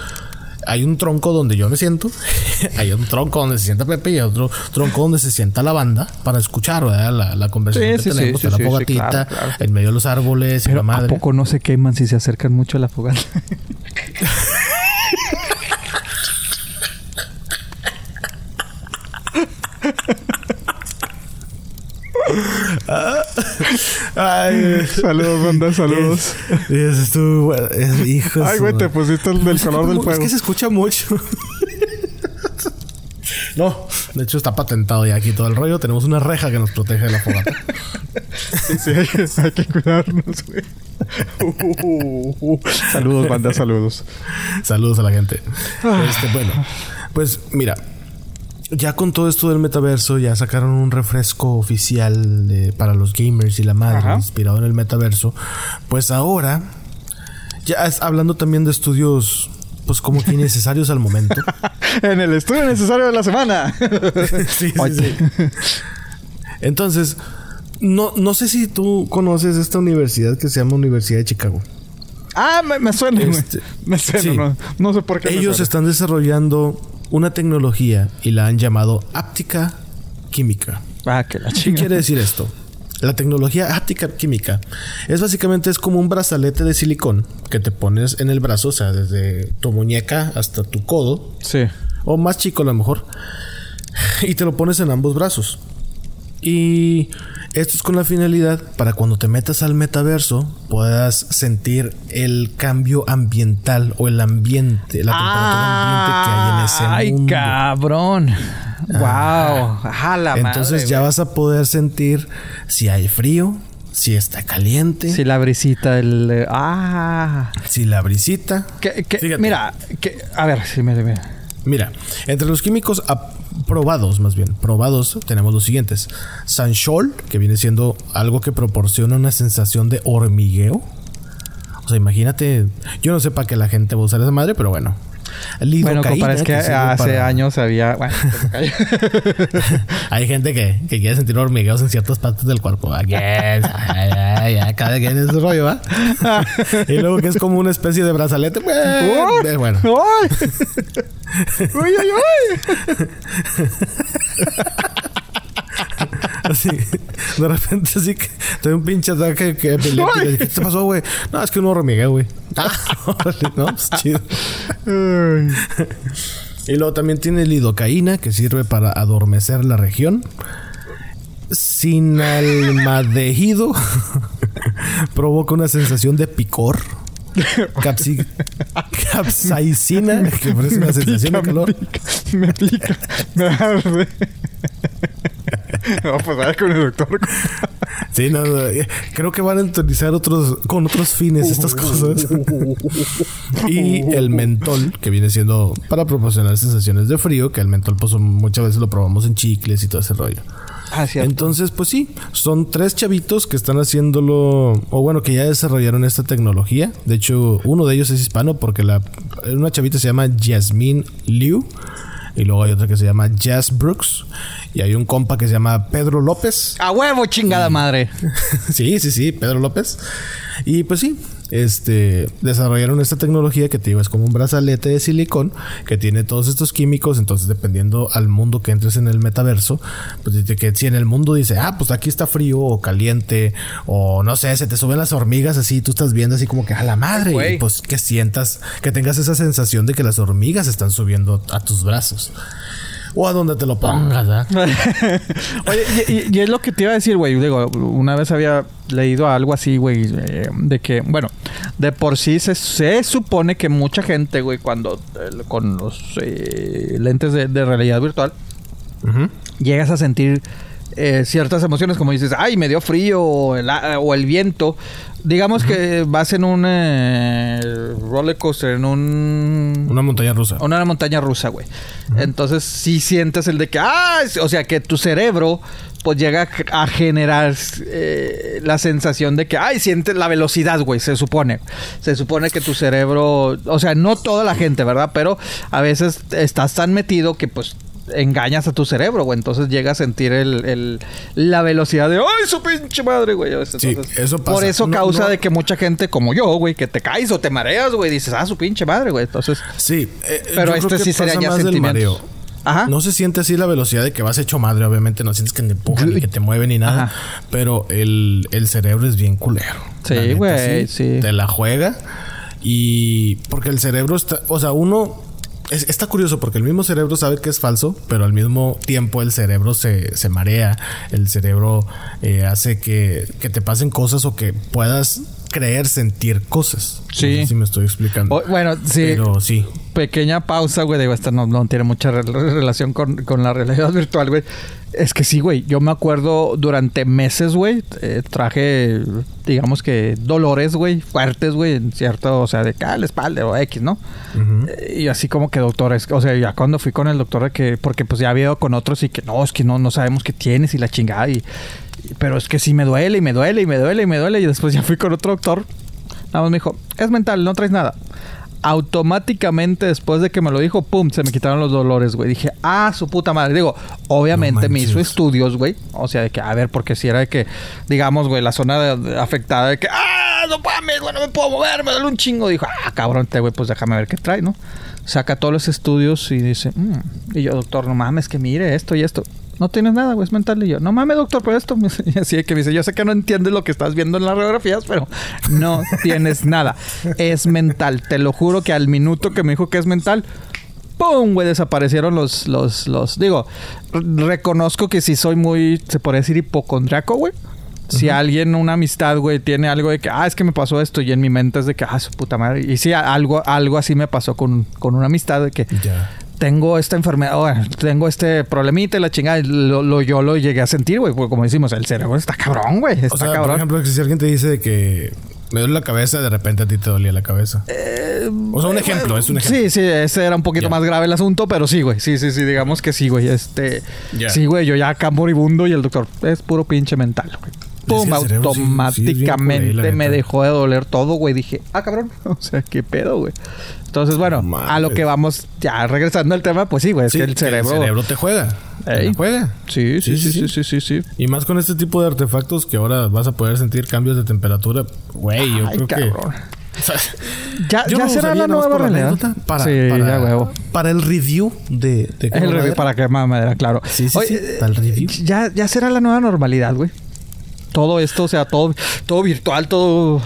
Hay un tronco donde yo me siento, hay un tronco donde se sienta Pepe y otro tronco donde se sienta la banda para escuchar, ¿verdad? La, la conversación
Sí,
que
sí,
tenemos,
sí,
la fogatita,
claro, claro.
en medio de los árboles y
Pero
la madre.
¿a poco no se queman si se acercan mucho a la fogata?
Ay,
saludos, banda, saludos.
es- es tu- bueno, es- hijo
Ay, güey, te pusiste el del color del
Es
fuego.
que se escucha mucho. No, de hecho está patentado ya aquí todo el rollo. Tenemos una reja que nos protege de la fogata.
Sí, sí, hay, que- hay que cuidarnos, güey. Uh, uh, uh. Saludos, banda, saludos.
Saludos a la gente. Este, bueno, pues mira, ya con todo esto del metaverso, ya sacaron un refresco oficial de- para los gamers y la madre,
Ajá.
inspirado en el metaverso. Pues ahora, ya es- hablando también de estudios, pues como que innecesarios al momento.
En el estudio necesario de la semana.
Sí, sí, sí. Entonces, no, no sé si tú conoces esta universidad que se llama Universidad de Chicago.
Ah, me, me suena.
Este,
Me suena,
sí.
no, no sé por qué.
Ellos están desarrollando una tecnología y la han llamado áptica química.
Ah, que la
¿Qué quiere decir esto? La tecnología áptica química es básicamente es como un brazalete de silicón que te pones en el brazo, o sea, desde tu muñeca hasta tu codo,
Sí.
o más chico a lo mejor, y te lo pones en ambos brazos. Y esto es con la finalidad para cuando te metas al metaverso puedas sentir el cambio ambiental o el ambiente, la temperatura ambiente que hay en ese
Ay,
mundo.
cabrón. Wow. Ajá, la
Entonces
madre,
ya vas a poder sentir si hay frío, si está caliente,
Sí, la brisita, el... Ah.
si la brisita.
Que, mira, que, a ver, sí, mira, mira.
Mira, entre los químicos probados, más bien, probados, tenemos los siguientes. Sanchol, que viene siendo algo que proporciona una sensación de hormigueo. O sea, imagínate, yo no sé para qué la gente va a usar esa madre, pero bueno,
bueno, compadre, es que, hace años había. Bueno,
Hay gente que, que, quiere sentir hormigueos en ciertas partes del cuerpo. Aquí es, cada quien es su rollo, ¿va? y luego que es como una especie de brazalete. Pues, bueno. ¡Uy, uy, uy! Así, de repente así que te un pinche ataque que ¿Qué te pasó, güey? No, es que no hormigué, güey. Ah, no, pues chido. y luego también tiene lidocaína que sirve para adormecer la región. Sinalmadehido provoca una sensación de picor. Capsi capsaicina que ofrece una sensación de calor. Me pica, me arde. Vamos a pasar con el doctor. Sí, no, eh, creo que van a utilizar otros con otros fines estas cosas. y el mentol, que viene siendo para proporcionar sensaciones de frío, que el mentol pues muchas veces lo probamos en chicles y todo ese rollo. Ah, Entonces, pues sí, son tres chavitos que están haciéndolo, o bueno, que ya desarrollaron esta tecnología. De hecho, uno de ellos es hispano porque la, una chavita se llama Jasmine Liu y luego hay otra que se llama Jazz Brooks. Y hay un compa que se llama Pedro López.
A huevo, chingada madre.
sí, sí, sí, Pedro López. Y pues sí, este, desarrollaron esta tecnología que te digo es como un brazalete de silicón que tiene todos estos químicos. Entonces, dependiendo al mundo que entres en el metaverso, pues dice que si en el mundo dice, ah, pues aquí está frío o caliente, o no sé, se te suben las hormigas así, tú estás viendo así como que a la madre, y pues que sientas, que tengas esa sensación de que las hormigas están subiendo a tus brazos o a donde te lo pongas,
Oye, y, es lo que te iba a decir, güey. Digo, una vez había leído algo así, güey, eh, de que, bueno, de por sí se, se supone que mucha gente, güey, cuando con los eh, lentes de, realidad virtual, llegas a sentir eh, ciertas emociones, como dices, ay, me dio frío o el, viento. Digamos que vas en un eh, roller coaster, en un...
Una montaña rusa.
Una montaña rusa, güey. Entonces sí sientes el de que, ah, o sea, que tu cerebro pues llega a generar eh, la sensación de que, ay, sientes la velocidad, güey, se supone. Se supone que tu cerebro, o sea, no toda la gente, ¿verdad? Pero a veces estás tan metido que pues engañas a tu cerebro, güey. Entonces llega a sentir el, la velocidad de ¡Ay, su pinche madre, güey! sí, eso pasa. Por eso causa de que mucha gente como yo, güey, que te caes o te mareas, güey, dices, ¡ah, su pinche madre, güey! Entonces.
Sí, eh, pero este sí sería ya sentimientos. Ajá. No se siente así la velocidad de que vas hecho madre, obviamente. No sientes que te empujan ni que te mueven ni nada. Pero el, el, cerebro es bien culero.
Sí, güey, sí.
Te la juega. Y porque el cerebro está. O sea, uno está curioso porque el mismo cerebro sabe que es falso, pero al mismo tiempo el cerebro se, se marea, el cerebro eh, hace que, que, te pasen cosas o que puedas creer sentir cosas. Sí. si me estoy explicando.
bueno, sí. Pero sí. Pequeña pausa, güey. Digo, esta no, no tiene mucha relación con, con la realidad virtual, güey. Es que sí, güey. Yo me acuerdo durante meses, güey. Eh, traje, digamos que dolores, güey, fuertes, güey, en cierto, o sea, de cada la espalda o X, ¿no? Eh, y así como que doctores, o sea, ya cuando fui con el doctor de que, porque pues ya había ido con otros y que no, es que no, no sabemos qué tienes y la chingada y, pero es que sí me duele y me duele y me duele y me duele y después ya fui con otro doctor. Nada más me dijo, es mental, no traes nada automáticamente después de que me lo dijo, pum, se me quitaron los dolores, güey. Dije, ah, su puta madre. Digo, obviamente me hizo estudios, güey. O sea, de que, a ver, porque si era de que, digamos, güey, la zona afectada de que, ah, no mames, güey, no me puedo mover, me duele un chingo. Dijo, ah, cabrón, te, güey, pues déjame ver qué trae, ¿no? Saca todos los estudios y dice, mm". y yo, doctor, no mames, que mire esto y esto no tienes nada, güey, es mental. Y yo, no mames, doctor, pero esto. Y así que me dice, yo sé que no entiendes lo que estás viendo en las radiografías, pero no tienes nada. Es mental. Te lo juro que al minuto que me dijo que es mental, ¡pum! güey, desaparecieron los, los, los. Digo, reconozco que si soy muy, se podría decir, hipocondriaco, güey. Si alguien, una amistad, güey, tiene algo de que, ah, es que me pasó esto, y en mi mente es de que, ah, su puta madre. Y sí, algo, algo así me pasó con, con una amistad de que, tengo esta enfermedad, tengo este problemita y la chingada, lo, yo lo llegué a sentir, güey, porque como decimos, el cerebro está cabrón, güey, está cabrón.
Por ejemplo, si alguien te dice que me duele la cabeza, de repente a ti te dolía la cabeza.
Eh,
O sea, un ejemplo, es un ejemplo.
Sí, sí, ese era un poquito más grave el asunto, pero sí, güey. Sí, sí, sí, digamos que sí, güey. Este. Sí, güey, yo ya acá moribundo y el doctor es puro pinche mental, güey. Pum,
el cerebro sí- sí
automáticamente me dejó de doler todo, güey. Dije, ah, cabrón. O sea, qué pedo, güey. Entonces, bueno,
No
a lo que vamos, ya regresando al tema, pues sí, güey, es
Sí,
que el cerebro.
te juega. Te
Ey.
la juega.
Sí, sí, sí, sí, sí, sí, sí.
Y más con este tipo de artefactos que ahora vas a poder sentir cambios de temperatura. Güey, yo
Ay,
creo
cabrón.
que. o sea,
Ya, ya será la nueva realidad.
Para,
sí,
para,
ya huevo.
para el review de, de
El review para quemar madera, claro.
Sí, sí, sí, para el review.
Ya, ya será la nueva normalidad, güey. Todo esto, o sea, todo, todo virtual, todo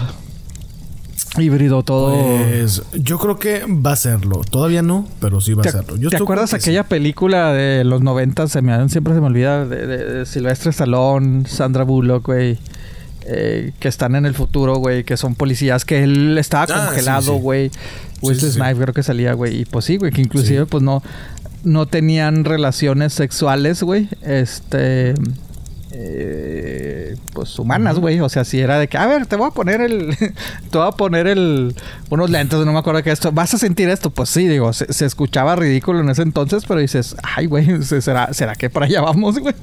híbrido, todo.
Pues yo creo que va a serlo. Todavía no, pero sí va a
¿Te,
serlo. Yo
te acuerdas aquella película de los 90? Se me, siempre se me olvida de, de- de Silvestre Stallone, Sandra Bullock, güey. eh, que están en el futuro, güey, que son policías, que él estaba
Ah,
congelado, güey.
Sí, sí.
Snipes creo que salía, güey. Y pues sí, güey, que inclusive pues no, no tenían relaciones sexuales, güey. Este... eh, pues humanas, güey. O sea, si era de que, a ver, te voy a poner el. te voy a poner el. Unos lentes, no me acuerdo que esto. ¿Vas a sentir esto? Pues sí, digo, se, se escuchaba ridículo en ese entonces, pero dices, ay, güey, ¿será, ¿será que para allá vamos, güey?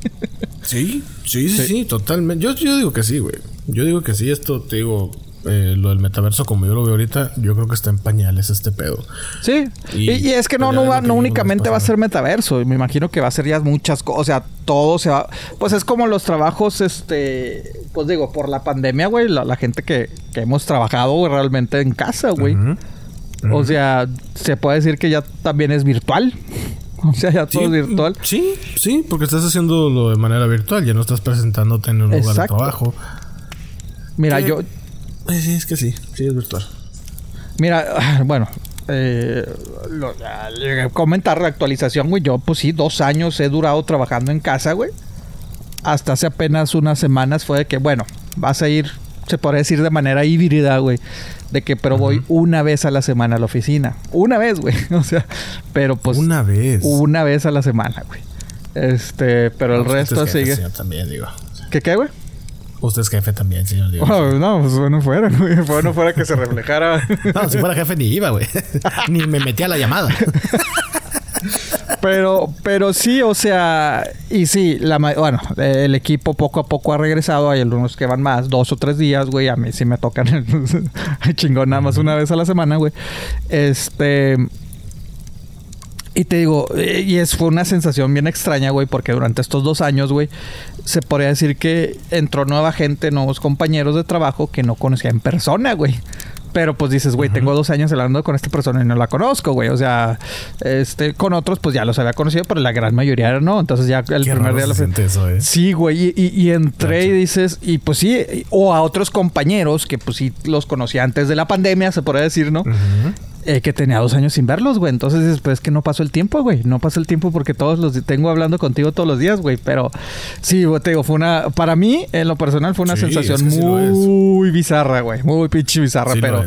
Sí, sí, sí, sí, totalmente. Yo, yo digo que sí, güey. Yo digo que sí, esto, te digo, eh, lo del metaverso, como yo lo veo ahorita, yo creo que está en pañales este pedo.
Sí. Y, es que no,
pues
no, va, no únicamente va a ser metaverso. Me imagino que va a ser ya muchas cosas. O sea, todo se va. Pues es como los trabajos, este. Pues digo, por la pandemia, güey. La, la gente que, que hemos trabajado realmente en casa, güey. O sea, se puede decir que ya también es virtual. O sea, ya todo es virtual.
Sí, sí, porque estás haciéndolo de manera virtual, ya no estás presentándote en un lugar
Exacto.
de trabajo.
Mira,
¿Qué?
yo.
Sí, es que sí, sí es virtual.
Mira, bueno. Eh, lo- eh, comentar la actualización, güey. Yo, pues sí, dos años he durado trabajando en casa, güey. Hasta hace apenas unas semanas fue de que, bueno, vas a ir, se podría decir de manera híbrida, güey. De que, pero voy una vez a la semana a la oficina. Una vez, güey. O sea, pero pues
Una vez.
una vez a la semana, güey. Este, pero el
Pues,
resto sigue.
señor, también, digo.
¿Qué qué, güey?
Usted es jefe también, señor. Digo.
Oh, no, pues bueno fuera, güey. Bueno fuera que se reflejara.
No, si fuera jefe ni iba, güey. ni me metía la llamada.
Pero, pero sí, o sea, y sí, la, bueno, el equipo poco a poco ha regresado. Hay algunos que van más, dos o tres días, güey. A mí sí me tocan el chingón nada más una vez a la semana, güey. Este. Y te digo, eh, y es, fue una sensación bien extraña, güey, porque durante estos dos años, güey, se podría decir que entró nueva gente, nuevos compañeros de trabajo que no conocía en persona, güey. Pero pues dices, güey, tengo dos años hablando con esta persona y no la conozco, güey. O sea, este, con otros, pues ya los había conocido, pero la gran mayoría no. Entonces ya el
Qué
primer día
eso, eh.
Sí, güey, y, y- y entré y dices, y pues sí, o a otros compañeros que pues sí los conocí antes de la pandemia, se podría decir, ¿no? Eh, que tenía dos años sin verlos, güey. Entonces dices, pues es que no pasó el tiempo, güey. No pasó el tiempo porque todos los tengo hablando contigo todos los días, güey. Pero sí, güey, te digo, fue una, para mí, en lo personal, fue una
Sí,
sensación
es que sí lo es.
muy bizarra, güey. Muy pinche bizarra,
Sí
pero,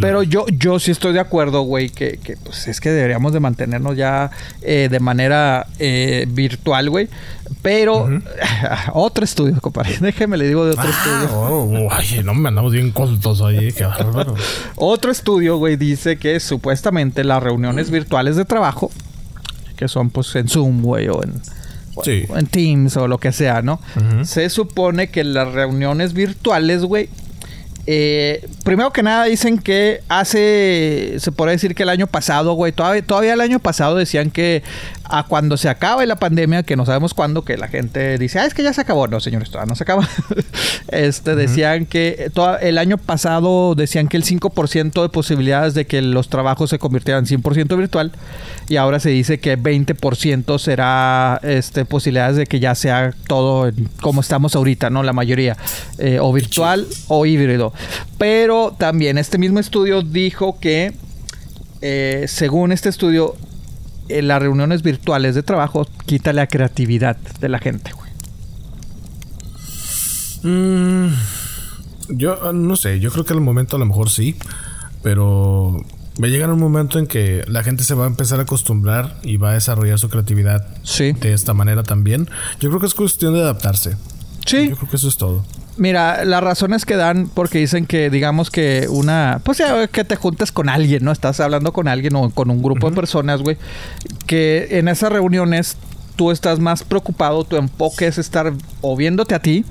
pero yo, yo sí estoy de acuerdo, güey, que, que pues es que deberíamos de mantenernos ya eh, de manera eh, virtual, güey. Pero otro estudio, compadre. Déjeme le digo de otro
Ah,
estudio.
oh, ay, no me andamos bien coltos ahí. Qué bárbaro.
Otro estudio, güey, dice que supuestamente las reuniones virtuales de trabajo, que son pues en Zoom, güey, o en,
Sí.
o en Teams o lo que sea, ¿no? Se supone que las reuniones virtuales, güey, eh, primero que nada dicen que hace, se puede decir que el año pasado, güey, todavía, todavía el año pasado decían que a cuando se acabe la pandemia, que no sabemos cuándo, que la gente dice, ah, es que ya se acabó. No, señores, todavía no se acaba. este, decían que eh, el año pasado decían que el 5% de posibilidades de que los trabajos se convirtieran en 100% virtual y ahora se dice que 20% será este, posibilidades de que ya sea todo en- como estamos ahorita, ¿no? La mayoría, eh, o virtual o híbrido. Pero también este mismo estudio dijo que, eh, según este estudio, eh, las reuniones virtuales de trabajo quita la creatividad de la gente, güey.
Mm, yo ah, no sé, yo creo que al momento a lo mejor sí, pero va a llegar un momento en que la gente se va a empezar a acostumbrar y va a desarrollar su creatividad
Sí.
de esta manera también. Yo creo que es cuestión de adaptarse.
Sí.
Yo creo que eso es todo.
Mira, las razones que dan porque dicen que, digamos que una, pues ya que te juntes con alguien, ¿no? Estás hablando con alguien o con un grupo de personas, güey, que en esas reuniones tú estás más preocupado, tu enfoque es estar o viéndote a ti,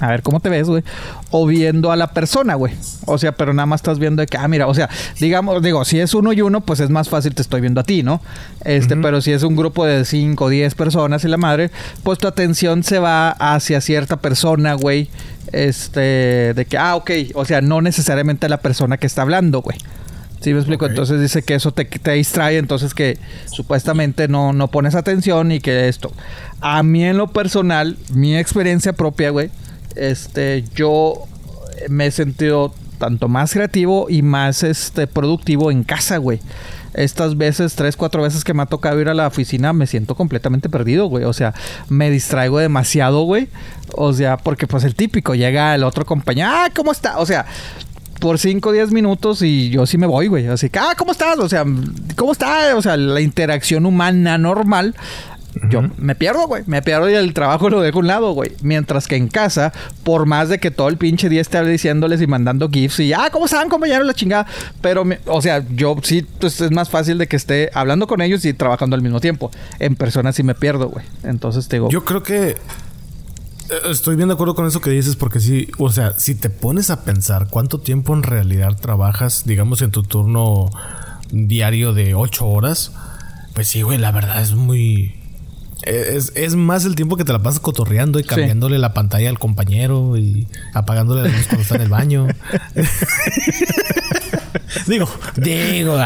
a ver cómo te ves, güey, o viendo a la persona, güey. O sea, pero nada más estás viendo de que, ah, mira, o sea, digamos, digo, si es uno y uno, pues es más fácil, te estoy viendo a ti, ¿no? Este, pero si es un grupo de 5 o 10 personas y la madre, pues tu atención se va hacia cierta persona, güey. Este, de que, ah, ok, o sea, no necesariamente a la persona que está hablando, güey. Sí, me explico. Entonces dice que eso te, te distrae, entonces que supuestamente no, no pones atención y que esto. A mí en lo personal, mi experiencia propia, güey, este, yo me he sentido tanto más creativo y más este productivo en casa, güey. Estas veces, tres, cuatro veces que me ha tocado ir a la oficina, me siento completamente perdido, güey. O sea, me distraigo demasiado, güey. O sea, porque pues el típico, llega el otro compañero, ah, ¿cómo está? O sea, por 5 o 10 minutos y yo sí me voy, güey. Así que, ah, ¿cómo estás? O sea, ¿cómo está? O sea, la interacción humana normal. Yo me pierdo, güey. Me pierdo y el trabajo lo dejo a un lado, güey. Mientras que en casa, por más de que todo el pinche día esté diciéndoles y mandando gifs y, ah, ¿cómo están, compañeros? La chingada. Pero, me- o sea, yo sí, pues es más fácil de que esté hablando con ellos y trabajando al mismo tiempo. En persona sí me pierdo, güey. Entonces te digo,
Yo creo que eh, estoy bien de acuerdo con eso que dices porque sí, o sea, si te pones a pensar cuánto tiempo en realidad trabajas, digamos en tu turno diario de ocho horas, pues sí, güey, la verdad es muy... Es, es más el tiempo que te la pasas cotorreando y cambiándole la pantalla al compañero y apagándole la luz cuando está en el baño. digo, digo,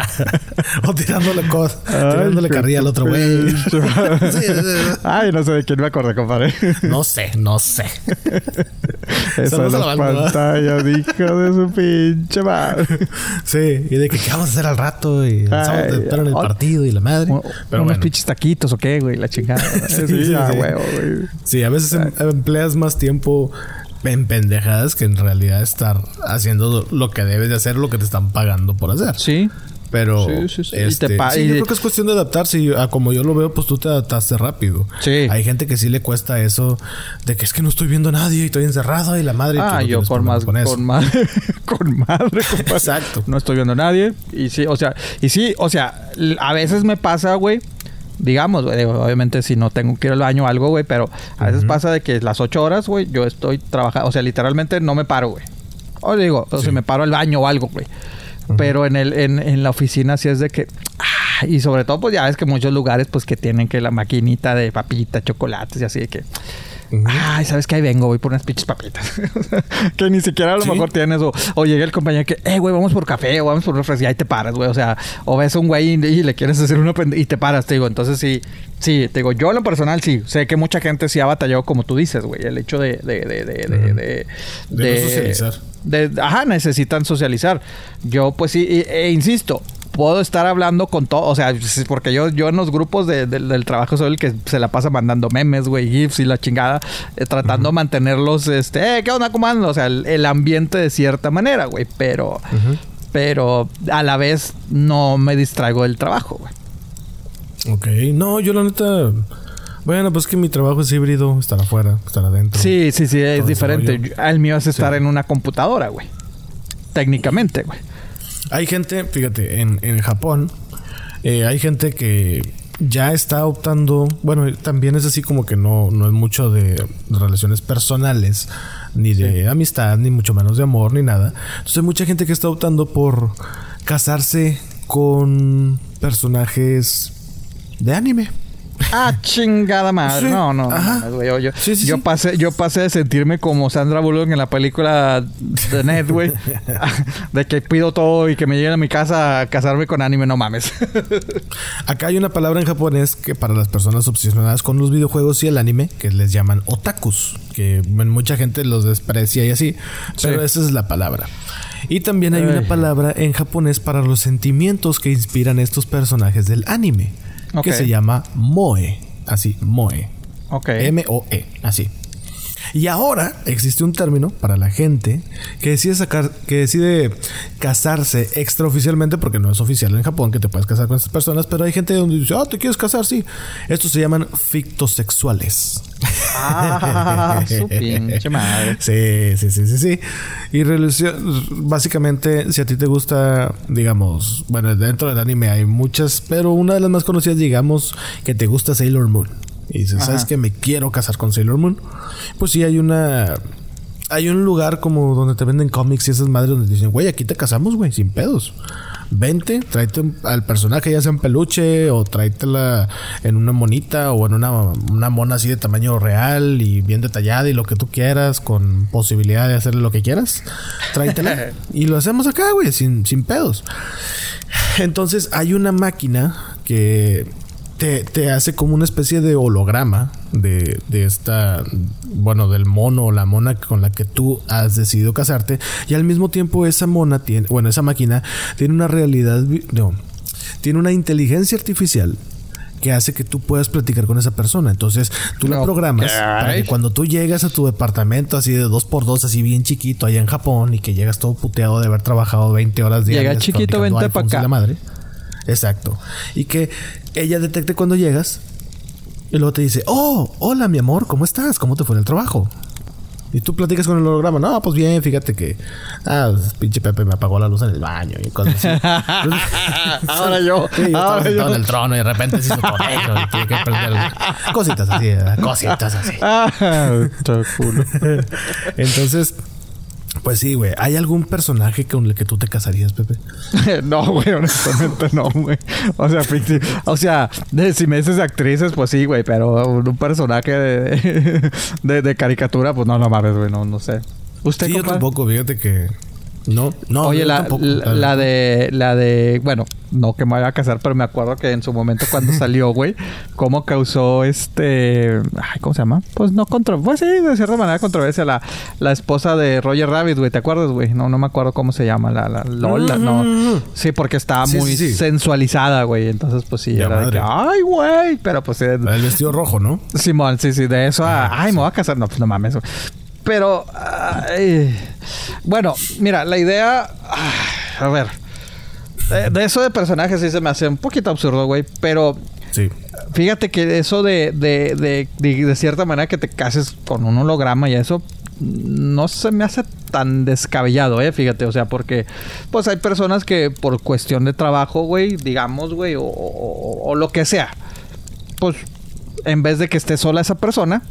o tirándole cosas, tirándole carrilla al otro güey.
Ay, no sé de quién me acordé, compadre.
No sé, no sé.
Esa es
la
pantalla, hijo de su pinche madre.
Sí, y de que qué vamos a hacer al rato y te
Ay,
esperan el partido y la madre.
O-
Pero
unos
bueno,
pinches taquitos o qué, güey, la chingada.
Sí,
sí,
sí, sí.
huevo, güey.
sí, a veces em- empleas más tiempo en pendejadas que en realidad estar haciendo lo que debes de hacer, lo que te están pagando por hacer.
Sí.
Pero
Sí, sí, sí. Y
este,
te
sí, yo creo que es cuestión de adaptarse y a como yo lo veo, pues tú te adaptaste rápido.
Sí.
Hay gente que sí le cuesta eso de que es que no estoy viendo a nadie y estoy encerrado y la madre.
Ah,
no
yo con más,
con eso.
con madre, con madre, compadre.
Exacto.
No estoy viendo a nadie. Y sí, o sea, y sí, o sea, a veces me pasa, güey. Digamos, güey, obviamente si no tengo que ir al baño o algo, güey, pero a veces pasa de que las ocho horas, güey, yo estoy trabajando, o sea, literalmente no me paro, güey. O digo, o
Sí.
sea, me paro al baño o algo, güey. Pero en el, en, en la oficina sí es de que. ah, y sobre todo, pues ya ves que muchos lugares, pues que tienen que la maquinita de papitas, chocolates y así de que. Ay, ¿sabes qué? Ahí vengo, voy por unas pinches papitas. que ni siquiera a lo
Sí.
mejor tienes. O, o llega el compañero que, eh, güey, vamos por café o vamos por un refresco y ahí te paras, güey. O sea, o ves a un güey y, y le quieres hacer una pende- y te paras, te digo. Entonces sí, sí, te digo, yo en lo personal sí. Sé que mucha gente sí ha batallado como tú dices, güey. El hecho de... De, de, de, de, de-
De no socializar.
de- ajá, necesitan socializar. Yo, pues sí, e, e insisto, puedo estar hablando con todo, o sea, porque yo, yo en los grupos de- de- del trabajo soy el que se la pasa mandando memes, güey, gifs y la chingada, eh, tratando de mantenerlos, este, eh, ¿qué onda, cómo andan? O sea, el, el ambiente de cierta manera, güey, pero, pero a la vez no me distraigo del trabajo, güey.
Ok, no, yo la neta. Bueno, pues que mi trabajo es híbrido, estar afuera, estar adentro.
Sí, sí, sí, es diferente. El mío es estar en una computadora, güey. Técnicamente, güey.
Hay gente, fíjate, en, en Japón, eh, hay gente que ya está optando, bueno, también es así como que no, no es mucho de relaciones personales, ni de amistad, ni mucho menos de amor, ni nada. Entonces hay mucha gente que está optando por casarse con personajes de anime.
Ah, chingada madre.
Sí.
No, no, güey. Yo, yo-
Sí, sí,
yo
sí.
pasé, yo pasé de sentirme como Sandra Bullock en la película de Ned, güey. de que pido todo y que me lleguen a mi casa a casarme con anime, no mames.
Acá hay una palabra en japonés que para las personas obsesionadas con los videojuegos y el anime, que les llaman otakus, que mucha gente los desprecia y así, pero esa es la palabra. Y también hay una palabra en japonés para los sentimientos que inspiran estos personajes del anime, Que se llama moe, así, moe.
ok.
M-O-E, así. Y ahora existe un término para la gente que decide sacar, que decide casarse extraoficialmente, porque no es oficial en Japón que te puedes casar con estas personas, pero hay gente donde dice, ah, te quieres casar, sí. Estos se llaman fictosexuales.
Ah, su pinche madre.
Sí, sí, sí, sí, sí. Y básicamente, si a ti te gusta, digamos, bueno, dentro del anime hay muchas, pero una de las más conocidas, digamos, que te gusta Sailor Moon. Y dices, ¿sabes que me quiero casar con Sailor Moon? Pues sí, hay una. Hay un lugar como donde te venden cómics y esas madres donde te dicen, güey, aquí te casamos, güey, sin pedos. Vente, tráete al personaje ya sea en peluche o tráetela en una monita o en una, una mona así de tamaño real y bien detallada y lo que tú quieras con posibilidad de hacerle lo que quieras. Tráetela y lo hacemos acá, güey, sin, sin pedos. Entonces hay una máquina que te, te hace como una especie de holograma de, de esta, bueno, del mono o la mona con la que tú has decidido casarte. Y al mismo tiempo esa mona tiene, bueno, esa máquina tiene una realidad, no, tiene una inteligencia artificial que hace que tú puedas platicar con esa persona. Entonces tú la programas para que cuando tú llegas a tu departamento así de dos por dos, así bien chiquito allá en Japón y que llegas todo puteado de haber trabajado 20 horas diarias.
Llega chiquito, vente pa'
iPhones y
acá.
la madre. Exacto. Y que ella detecte cuando llegas y luego te dice, oh, hola mi amor, ¿cómo estás? ¿Cómo te fue en el trabajo? Y tú platicas con el holograma, no, pues bien, fíjate que, ah, pinche Pepe me apagó la luz en el baño y cosas así.
Ahora yo,
Sí, yo estaba
ahora yo.
en el trono y de repente se hizo y tiene que prender cositas así, ¿verdad? cositas así.
Ah, culo.
Entonces, pues sí, güey. ¿Hay algún personaje con el que tú te casarías, Pepe?
no, güey, honestamente no, güey. O sea, o sea, si me dices actrices, pues sí, güey, pero un, personaje de, de, de caricatura, pues no, no mames, güey, no, no sé. ¿Usted,
Sí, yo tampoco, fíjate que. No, no.
Oye, la,
tampoco,
la, la de, la de, bueno, no que me vaya a casar, pero me acuerdo que en su momento cuando salió, güey, cómo causó este, ay, ¿cómo se llama? Pues no contra, pues sí, de cierta manera controversia la, la esposa de Roger Rabbit, güey, ¿te acuerdas, güey? No, no me acuerdo cómo se llama, la, la Lola, no. Sí, porque estaba
Sí,
muy
sí,
sensualizada, güey, entonces pues sí,
Ya
era de que, ay, güey, pero pues eh,
La del vestido rojo, ¿no?
Simón, sí, sí, de eso a,
Ah,
ay, me voy a casar. No, pues no mames. güey. Pero, ay, bueno, mira, la idea, a ver, de, de eso de personajes sí se me hace un poquito absurdo, güey, pero
Sí.
fíjate que eso de, de, de, de, de cierta manera que te cases con un holograma y eso no se me hace tan descabellado, eh, fíjate, o sea, porque pues hay personas que por cuestión de trabajo, güey, digamos, güey, o, o- o lo que sea, pues en vez de que esté sola esa persona,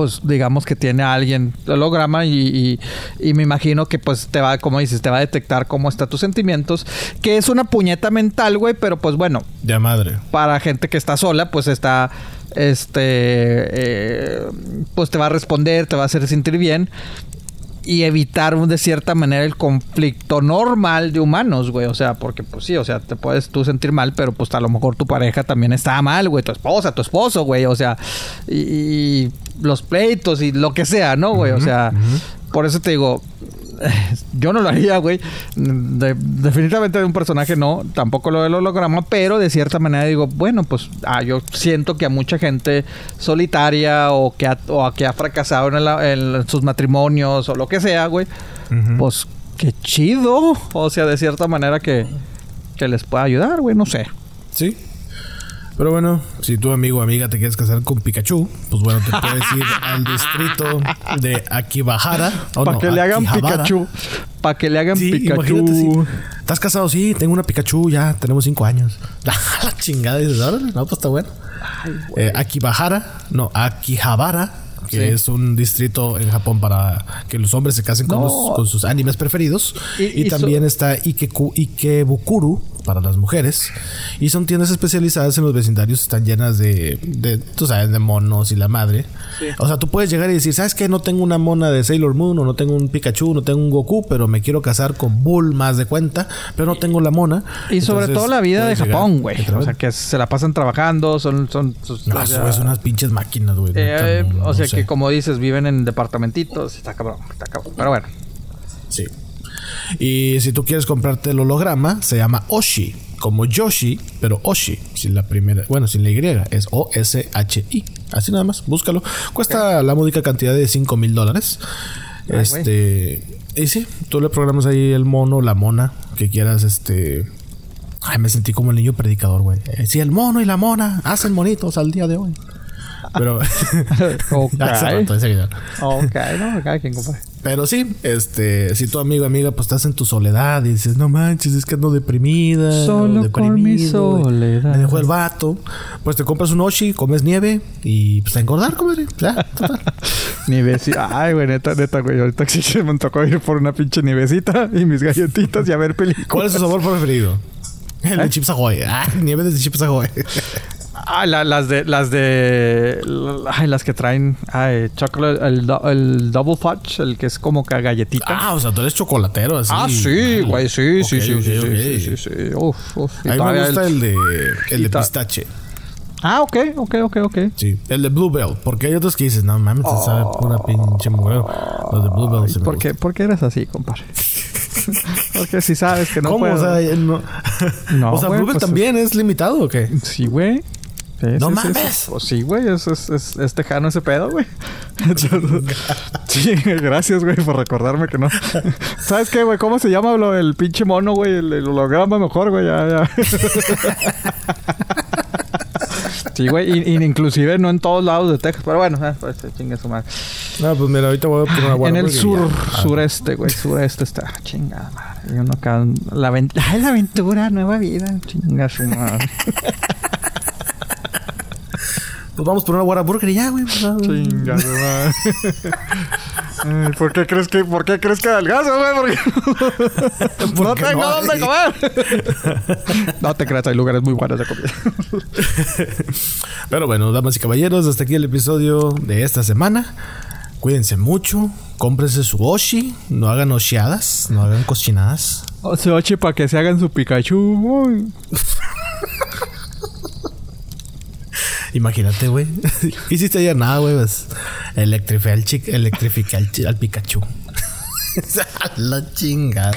pues digamos que tiene a alguien holograma y, y- y me imagino que pues te va, como dices, te va a detectar cómo están tus sentimientos, que es una puñeta mental, güey, pero pues bueno,
Ya madre.
para gente que está sola, pues está, este, eh, pues te va a responder, te va a hacer sentir bien y evitar de cierta manera el conflicto normal de humanos, güey. O sea, porque pues sí, o sea, te puedes tú sentir mal, pero pues a lo mejor tu pareja también está mal, güey. Tu esposa, tu esposo, güey. O sea, y, y los pleitos y lo que sea, ¿no, güey? O sea, por eso te digo, yo no lo haría, güey. De- definitivamente de un personaje no, tampoco lo del holograma, pero de cierta manera digo, bueno, pues ah, yo siento que a mucha gente solitaria o que ha, o a que ha fracasado en, el- en sus matrimonios o lo que sea, güey, pues qué chido. O sea, de cierta manera que, que les pueda ayudar, güey, no sé.
Sí. Pero bueno, si tu amigo o amiga te quieres casar con Pikachu, pues bueno, te puedes ir al distrito de Akibahara.
Para
no,
que le hagan
Akihabara.
Pikachu. Para que le hagan
Sí,
Pikachu.
estás casado, sí, tengo una Pikachu, ya tenemos cinco años. la chingada, dices, órale, no, pues está bueno. Eh, Akibahara, no, Akihabara, que
Sí.
es un distrito en Japón para que los hombres se casen con,
No.
los- con sus animes preferidos.
Y-
Y,
y so-
también está Ikeku, Ikebukuru para las mujeres. Y son tiendas especializadas en los vecindarios, están llenas de, de tú sabes, de monos y la madre. O sea, tú puedes llegar y decir, ¿sabes qué? No tengo una mona de Sailor Moon, o no tengo un Pikachu, no tengo un Goku, pero me quiero casar con Bull más de cuenta, pero no tengo la mona.
Y sobre todo la vida de Japón, güey. O sea, que se la pasan trabajando, son... son, son-
No,
o sea,
es unas pinches máquinas, güey.
eh,
no-
o
no
sea,
sé.
que como dices, viven en departamentitos. Está cabrón, está cabrón. Pero bueno.
Sí. Y si tú quieres comprarte el holograma, se llama Oshi. como Yoshi, pero Oshi, sin la primera, bueno, sin la Y, es O-S-H-I. Así nada más, búscalo. Cuesta la módica cantidad de 5 mil dólares. Este. Y sí, tú le programas ahí el mono, la mona, que quieras, este. Ay, me sentí como el niño predicador, güey. Eh, sí, el mono y la mona hacen monitos al día de hoy. Pero.
Ok. Ok, no, cada quien, compadre.
Pero sí, este, si tu amigo amiga pues estás en tu soledad y dices, no manches, es que ando deprimida.
Solo con mi soledad.
Me dejó el vato. Pues te compras un Oshi, comes nieve y pues a engordar, comadre. Ya, total.
Nievecita. Ay, güey, neta, neta, güey. Ahorita sí me tocó ir por una pinche nievecita y mis galletitas y a ver películas.
¿Cuál es tu sabor preferido? El de Chips Ahoy. Ah, nieve de Chips Ahoy.
Ah, la- las de, las de, ay, las que traen, ay, chocolate, el, el double fudge, el que es como que galletita.
ah, o sea, tú eres chocolatero así.
Ah, sí, güey, sí, sí,
Ok,
sí, sí,
ok.
sí, sí, sí, sí. Uf, uf.
A mí me gusta el de, el de
ta-
pistache.
Ah, ok, ok, ok, ok.
Sí, el de Bluebell. Porque hay otros que dices, no mames, te sabe pura pinche mugrero. Los de Bluebell se me
¿Por qué, ¿Por qué eres así, compadre? Porque si sabes que no
¿Cómo?
puedo.
O sea, no.
No,
o sea,
güey,
Bluebell
pues-
también es limitado o qué?
Sí, güey. Sí,
¡No
sí,
mames!
sí. Pues sí, güey. Es, es, es, es tejano ese pedo, güey. sí, gracias, güey, por recordarme que no. ¿Sabes qué, güey? ¿Cómo se llama lo, el pinche mono, güey? El, el holograma mejor, güey. Ya, ya. sí, güey. Y, y inclusive no en todos lados de Texas. Pero bueno, eh, pues chingue su madre.
No, pues mira, ahorita voy a poner una
En el sur,
ya.
sureste, güey. Sureste está. Chingada madre. Y uno acá. La, la aventura, nueva vida. Chinga su madre.
Pues vamos por una Whataburger y ya, güey. pues, ah,
Chinga su ¿Por qué crees que, por qué crees que adelgazo, güey? Porque no tengo
no
dónde comer. no te creas, hay lugares muy buenos de comida.
Pero bueno, damas y caballeros, hasta aquí el episodio de esta semana. Cuídense mucho, cómprense su Oshi, no hagan oshiadas, no hagan cochinadas.
O sea, oche, para que se hagan su Pikachu.
Imagínate, güey. Hiciste ayer nada, güey. Pues, al, chi- electrificar al, Pikachu. La chingada.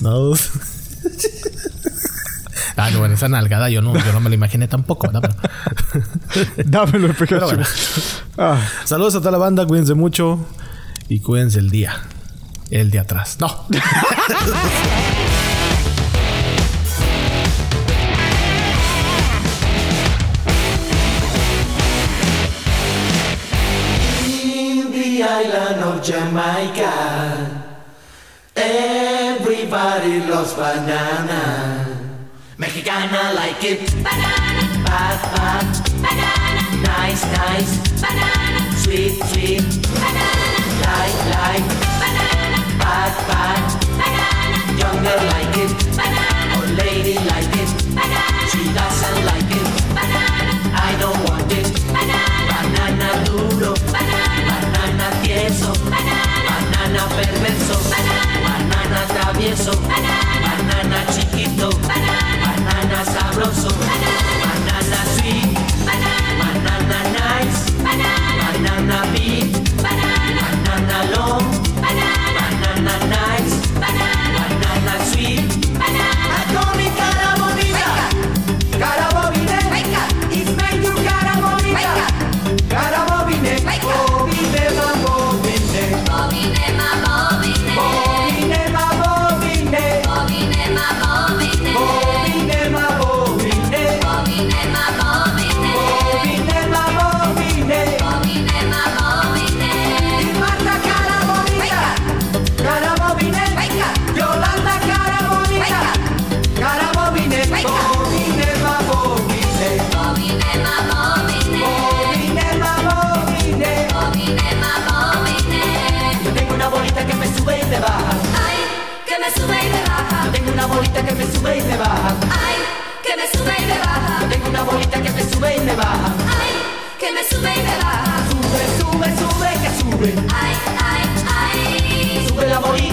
No. ah, no, bueno, esa nalgada yo no, yo no me la imaginé tampoco, ¿verdad?
Dámelo el Pikachu.
Bueno.
Ah,
Saludos a toda la banda, cuídense mucho y cuídense el día. El de atrás. No.
Island of Jamaica, everybody loves banana. Mexicana like it. Banana. Bad, bad. Banana. Nice, nice. Banana. Sweet, sweet. Banana. Like, like. Banana. Bad, bad. Banana. Younger like it. Banana. Or lady like it. Banana. She doesn't like it. Banana. I don't want it. Banana. Banana. Banana perverso. Banana. Banana travieso. Banana. Banana chiquito. Banana. Banana sabroso. Banana sweet. Banana nice. Banana. Banana Bolita que me sube y me baja.
Ay, que me sube y me baja.
Sube,
sube,
sube,
que sube. Ay, ay, ay.
Sube la bolita